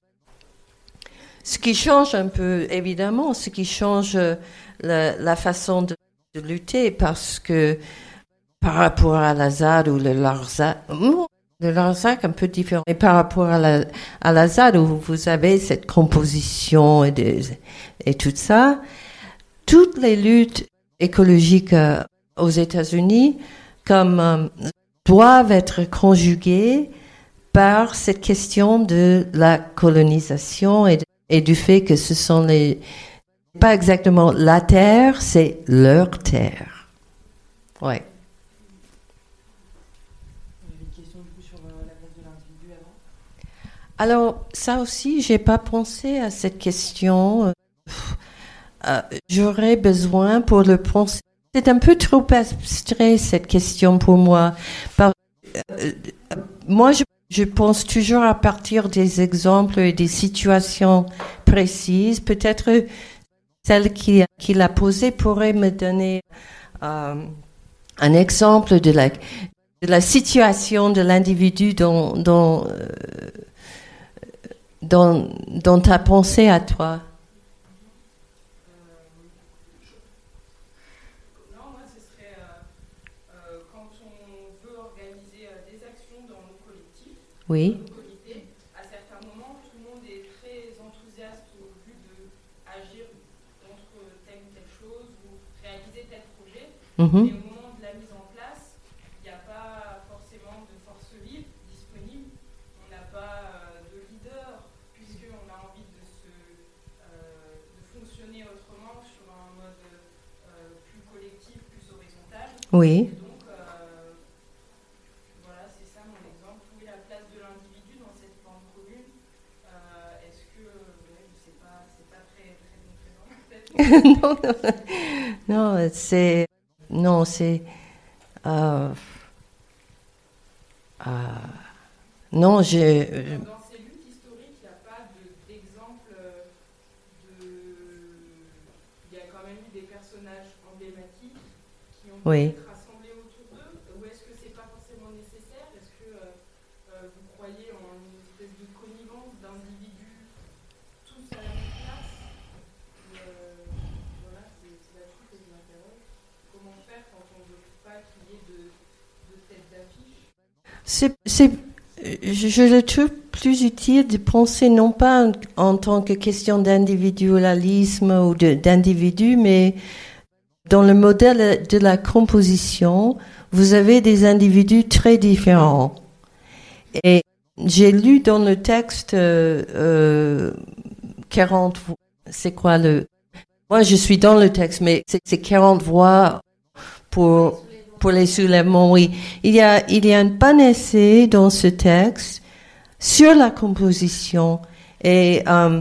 Ce qui change un peu, évidemment, ce qui change euh, la, la façon de, de lutter parce que par rapport à la ZAD ou le Larzac, le Larzac un peu différent, mais par rapport à la, à la ZAD où vous avez cette composition et, de- et tout ça, toutes les luttes écologiques euh, aux États-Unis, comme euh, doivent être conjuguées par cette question de la colonisation et, et du fait que ce sont les pas exactement la terre, c'est leur terre. Ouais. Alors, ça aussi, j'ai pas pensé à cette question. Euh, J'aurais besoin pour le penser. C'est un peu trop abstrait cette question pour moi. Euh, moi, je, pense toujours à partir des exemples et des situations précises. Peut-être celle qui, qui l'a posée pourrait me donner euh, un exemple de la, situation de l'individu dont, euh, dont, dont tu as pensé à toi. Oui. À certains moments, tout le monde est très enthousiaste au but d'agir contre telle ou telle chose ou réaliser tel projet. Mm -hmm. Et au moment de la mise en place, il n'y a pas forcément de force vive disponible. On n'a pas de leader puisqu'on a envie de, se, euh, de fonctionner autrement sur un mode euh, plus collectif, plus horizontal. Oui. non, non, c'est. Non, c'est. Euh, euh, non, j'ai. Dans ces luttes historiques, il n'y a pas d'exemple de, Il y a quand même eu des personnages emblématiques qui ont oui. été rassemblés autour d'eux. Ou est-ce que c'est pas forcément nécessaire Est-ce que euh, vous croyez en une espèce de connivence d'individus tous à la même place voilà, c'est là-dessus que je m'interroge. Comment faire quand on ne veut pas qu'il y ait de, de tête d'affiche C'est, je, le trouve plus utile de penser non pas en, tant que question d'individualisme ou d'individu, mais dans le modèle de la composition, vous avez des individus très différents. Et j'ai lu dans le texte euh, euh, 40, c'est quoi le moi, je suis dans le texte, mais c'est 40 voix pour, pour les soulèvements, oui. Il y a, il y a un panacée dans ce texte sur la composition et euh,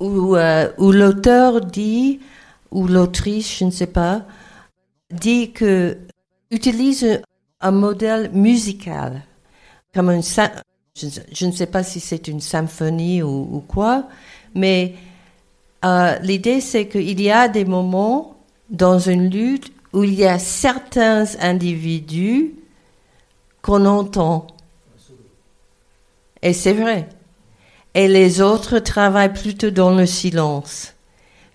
où, euh, où l'auteur dit, ou l'autrice, je ne sais pas, dit que utilise un modèle musical, comme une, je, ne sais pas si c'est une symphonie ou, ou quoi, mais euh, l'idée, c'est qu'il y a des moments dans une lutte où il y a certains individus qu'on entend. Et c'est vrai. Et les autres travaillent plutôt dans le silence.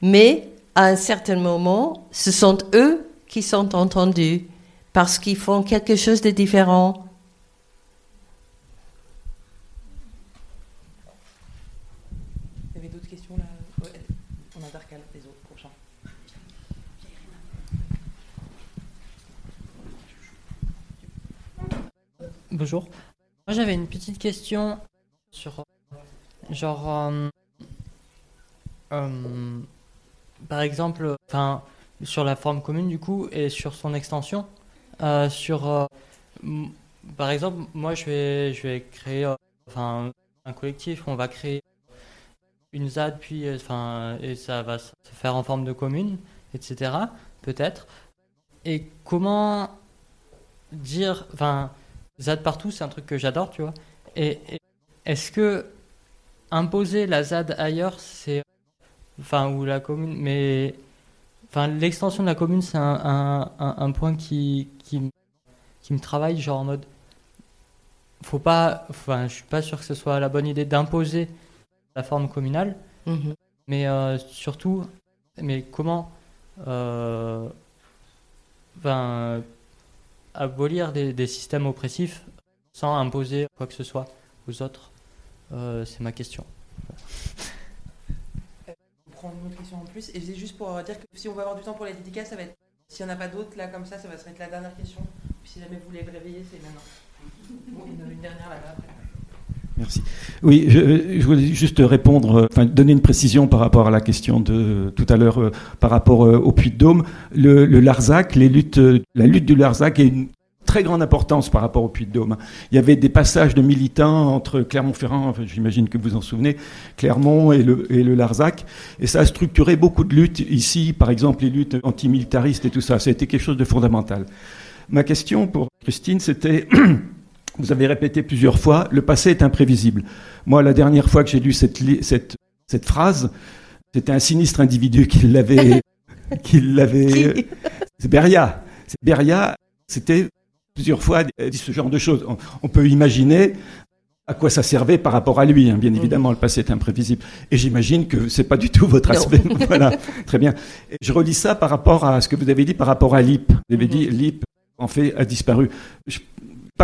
Mais à un certain moment, ce sont eux qui sont entendus parce qu'ils font quelque chose de différent. Il y avait d'autres questions là ouais. On intercale les autres prochains. Bonjour. Moi j'avais une petite question sur genre euh, euh, par exemple enfin sur la forme commune du coup et sur son extension euh, sur par exemple moi je vais je vais créer enfin un collectif on va créer une ZAD puis enfin et ça va se faire en forme de commune etc peut-être et comment dire enfin ZAD partout, c'est un truc que j'adore, tu vois. Et, et est-ce que imposer la ZAD ailleurs, c'est. Enfin, ou la commune. Mais. Enfin, l'extension de la commune, c'est un, un, un, un, point qui, qui, qui me travaille, genre en mode. Faut pas. Enfin, je suis pas sûr que ce soit la bonne idée d'imposer la forme communale. Mhm. Mais euh, surtout. Mais comment. Euh, Enfin abolir des, des, systèmes oppressifs sans imposer quoi que ce soit aux autres euh, C'est ma question. Euh, prendre une autre question en plus. Et c'est juste pour dire que si on va avoir du temps pour les dédicaces, ça va être. S'il n'y en a pas d'autres, là, comme ça, ça va être la dernière question. Si jamais vous voulez réveiller, c'est maintenant. Bon, une, une dernière là-bas après. Merci. Oui, je, je, voulais juste répondre, enfin donner une précision par rapport à la question de tout à l'heure euh, par rapport euh, au Puy de Dôme. Le, Larzac, les luttes, la lutte du Larzac est une très grande importance par rapport au Puy de Dôme. Il y avait des passages de militants entre Clermont-Ferrand, j'imagine que vous en souvenez, Clermont et le, et le Larzac, et ça a structuré beaucoup de luttes ici, par exemple les luttes antimilitaristes et tout ça. Ça a été quelque chose de fondamental. Ma question pour Christine, c'était Vous avez répété plusieurs fois, le passé est imprévisible. Moi, la dernière fois que j'ai lu cette, cette, cette phrase, c'était un sinistre individu qui l'avait. qui l'avait. C'est Beria. Beria, c'était plusieurs fois dit ce genre de choses. On, on, peut imaginer à quoi ça servait par rapport à lui. Hein. Bien évidemment, le passé est imprévisible. Et j'imagine que c'est pas du tout votre aspect. voilà, très bien. Et je relis ça par rapport à ce que vous avez dit par rapport à l'IP. Vous avez dit l'IP en fait a disparu. Je,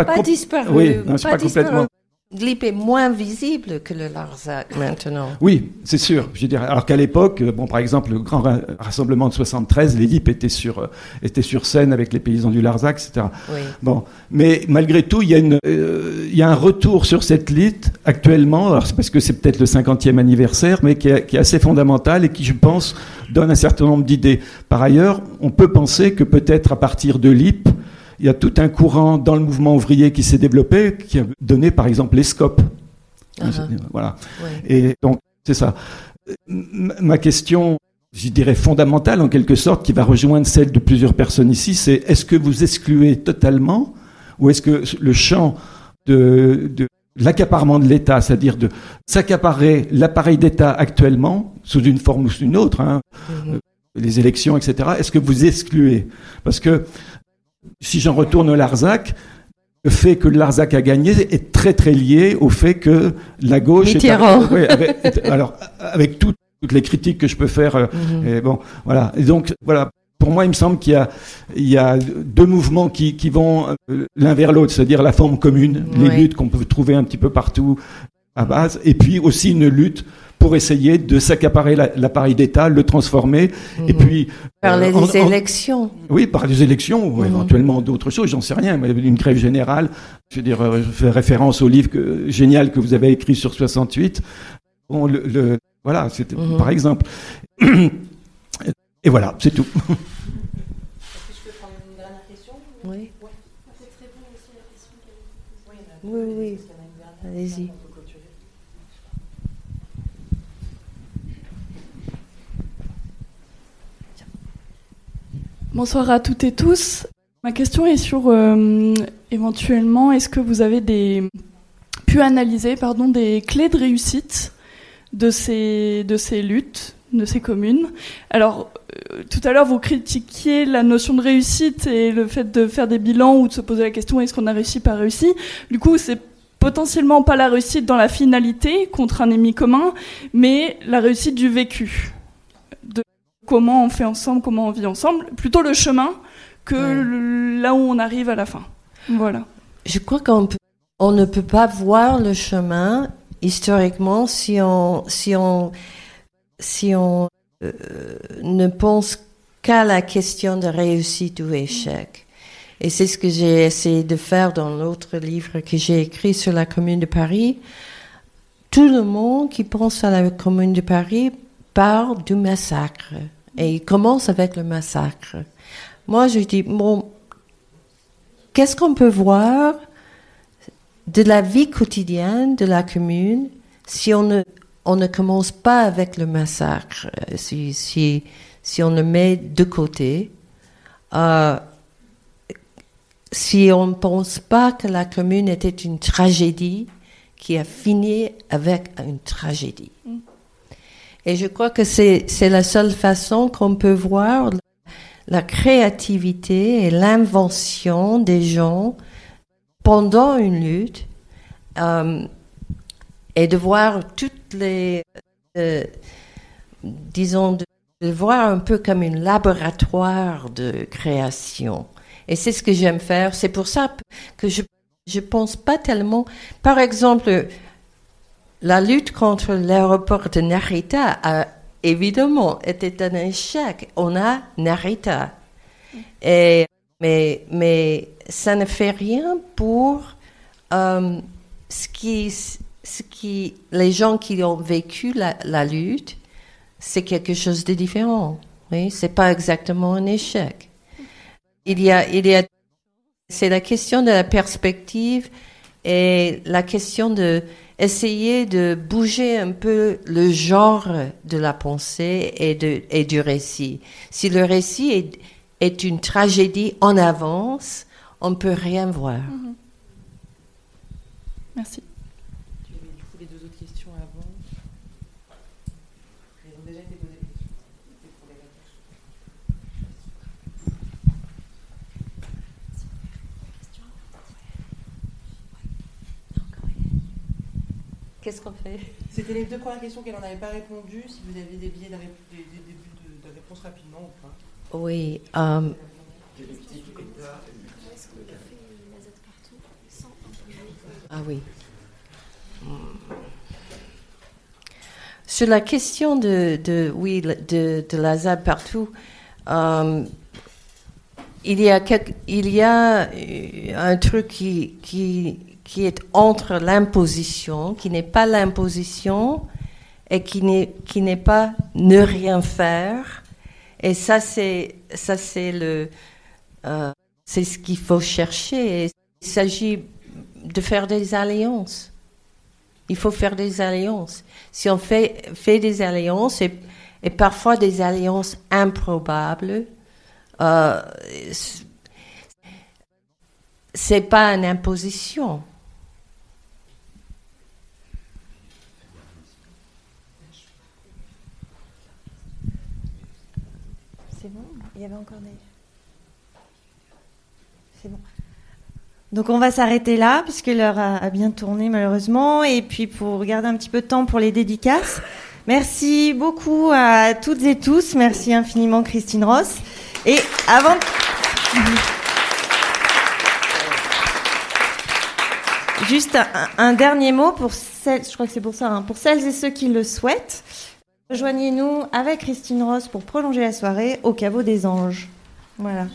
pas, pas disparu. Oui, non, pas, pas complètement. Glip est moins visible que le Larzac maintenant. Oui, c'est sûr. Je dirais. Alors qu'à l'époque, bon, par exemple, le grand rassemblement de 73, les LIP étaient sur, étaient sur scène avec les paysans du Larzac, etc. Oui. Bon, mais malgré tout, il y a une, euh, il y a un retour sur cette lite actuellement. Alors c'est parce que c'est peut-être le 50e anniversaire, mais qui est, qui est assez fondamental et qui, je pense, donne un certain nombre d'idées. Par ailleurs, on peut penser que peut-être à partir de l'IP, il y a tout un courant dans le mouvement ouvrier qui s'est développé, qui a donné par exemple les scopes. Uh -huh. Voilà. Et donc, c'est ça. Ma question, je dirais fondamentale en quelque sorte, qui va rejoindre celle de plusieurs personnes ici, c'est est-ce que vous excluez totalement ou est-ce que le champ de, de l'accaparement de l'État, c'est-à-dire de s'accaparer l'appareil d'État actuellement, sous une forme ou sous une autre, hein, Mhm. euh, les élections, etc., est-ce que vous excluez? Parce que si j'en retourne au Larzac, le fait que Larzac a gagné est très très lié au fait que la gauche Mitterrand. est, oui, avec, alors avec tout- toutes les critiques que je peux faire euh, Mhm. et bon voilà et donc voilà pour moi il me semble qu'il y a il y a deux mouvements qui, qui vont euh, l'un vers l'autre c'est-à-dire la forme commune les Ouais. luttes qu'on peut trouver un petit peu partout à base et puis aussi une lutte pour essayer de s'accaparer la- l'appareil d'État, le transformer, et Mhm. puis Par euh, les en- en- élections. oui, par des élections, ou Mhm. éventuellement d'autres choses, j'en sais rien, mais une grève générale. Je veux dire, euh, je fais référence au livre que, génial que vous avez écrit sur 68. Bon, le, le- voilà, c'était Mhm. par exemple. Et voilà, c'est tout. Est-ce que je peux prendre une dernière question Oui. Ouais. Peut-être répondre aussi à la question qu'elle Oui, Oui, oui. parce qu'il y en a une dernière. Allez-y. On peut clôturer. Bonsoir à toutes et tous. Ma question est sur euh, éventuellement, est-ce que vous avez pu analyser pardon, des clés de réussite de ces, de ces luttes, de ces communes? Alors, euh, tout à l'heure, vous critiquiez la notion de réussite et le fait de faire des bilans ou de se poser la question est-ce qu'on a réussi, pas réussi? Du coup, c'est potentiellement pas la réussite dans la finalité contre un ennemi commun, mais la réussite du vécu. Comment on fait ensemble, comment on vit ensemble, plutôt le chemin que Ouais. le- là où on arrive à la fin. Voilà. Je crois qu'on peut- on ne peut pas voir le chemin historiquement si on, si on, si on euh, ne pense qu'à la question de réussite ou échec. Et c'est ce que j'ai essayé de faire dans l'autre livre que j'ai écrit sur la Commune de Paris. Tout le monde qui pense à la Commune de Paris parle du massacre. Et il commence avec le massacre. Moi, je dis, bon, qu'est-ce qu'on peut voir de la vie quotidienne de la commune si on ne, commence pas avec le massacre, euh, si, on le met de côté, euh, si on ne pense pas que la commune était une tragédie qui a fini avec une tragédie. Et je crois que c'est la seule façon qu'on peut voir la créativité et l'invention des gens pendant une lutte euh, et de voir toutes les, euh, disons, de, de voir un peu comme un laboratoire de création. Et c'est ce que j'aime faire. C'est pour ça que je je pense pas tellement. Par exemple, la lutte contre l'aéroport de Narita a évidemment été un échec. On a Narita. Mais, mais ça ne fait rien pour euh, ce, qui, ce qui, les gens qui ont vécu la, la lutte. C'est quelque chose de différent. Oui, c'est pas exactement un échec. Il y a, il y a, c'est la question de la perspective et la question de essayer de bouger un peu le genre de la pensée et, du récit. Si le récit est, une tragédie en avance, on ne peut rien voir. Mhm. Merci. Tu avais du coup les deux autres questions avant. Elles ont déjà été posées. C'était pour les réponses. Qu'est-ce qu'on fait? C'était les deux premières questions qu'elle n'en avait pas répondu. Si vous aviez des billets de, ré- des, des débuts de, de réponse rapidement ou pas. Oui. euh, ah oui. Sur la question de, de oui, de, de la ZAD partout, euh, il, y a quelque- il y a euh, un truc qui, qui, qui est entre l'imposition, qui n'est pas l'imposition, et qui n'est, qui n'est pas ne rien faire. Et ça, c'est, ça, c'est le, euh, c'est ce qu'il faut chercher. Il s'agit de faire des alliances. Il faut faire des alliances. Si on fait, fait des alliances, et, et parfois des alliances improbables, euh, c'est pas une imposition. C'est bon Il y avait encore des. C'est bon. Donc on va s'arrêter là puisque l'heure a, bien tourné malheureusement et puis pour garder un petit peu de temps pour les dédicaces. Merci beaucoup à toutes et tous. Merci infiniment Christine Ross. Et avant Juste un, un dernier mot pour celles, je crois que c'est pour ça, hein, pour celles et ceux qui le souhaitent. Rejoignez-nous avec Christine Ross pour prolonger la soirée au caveau des anges. Voilà.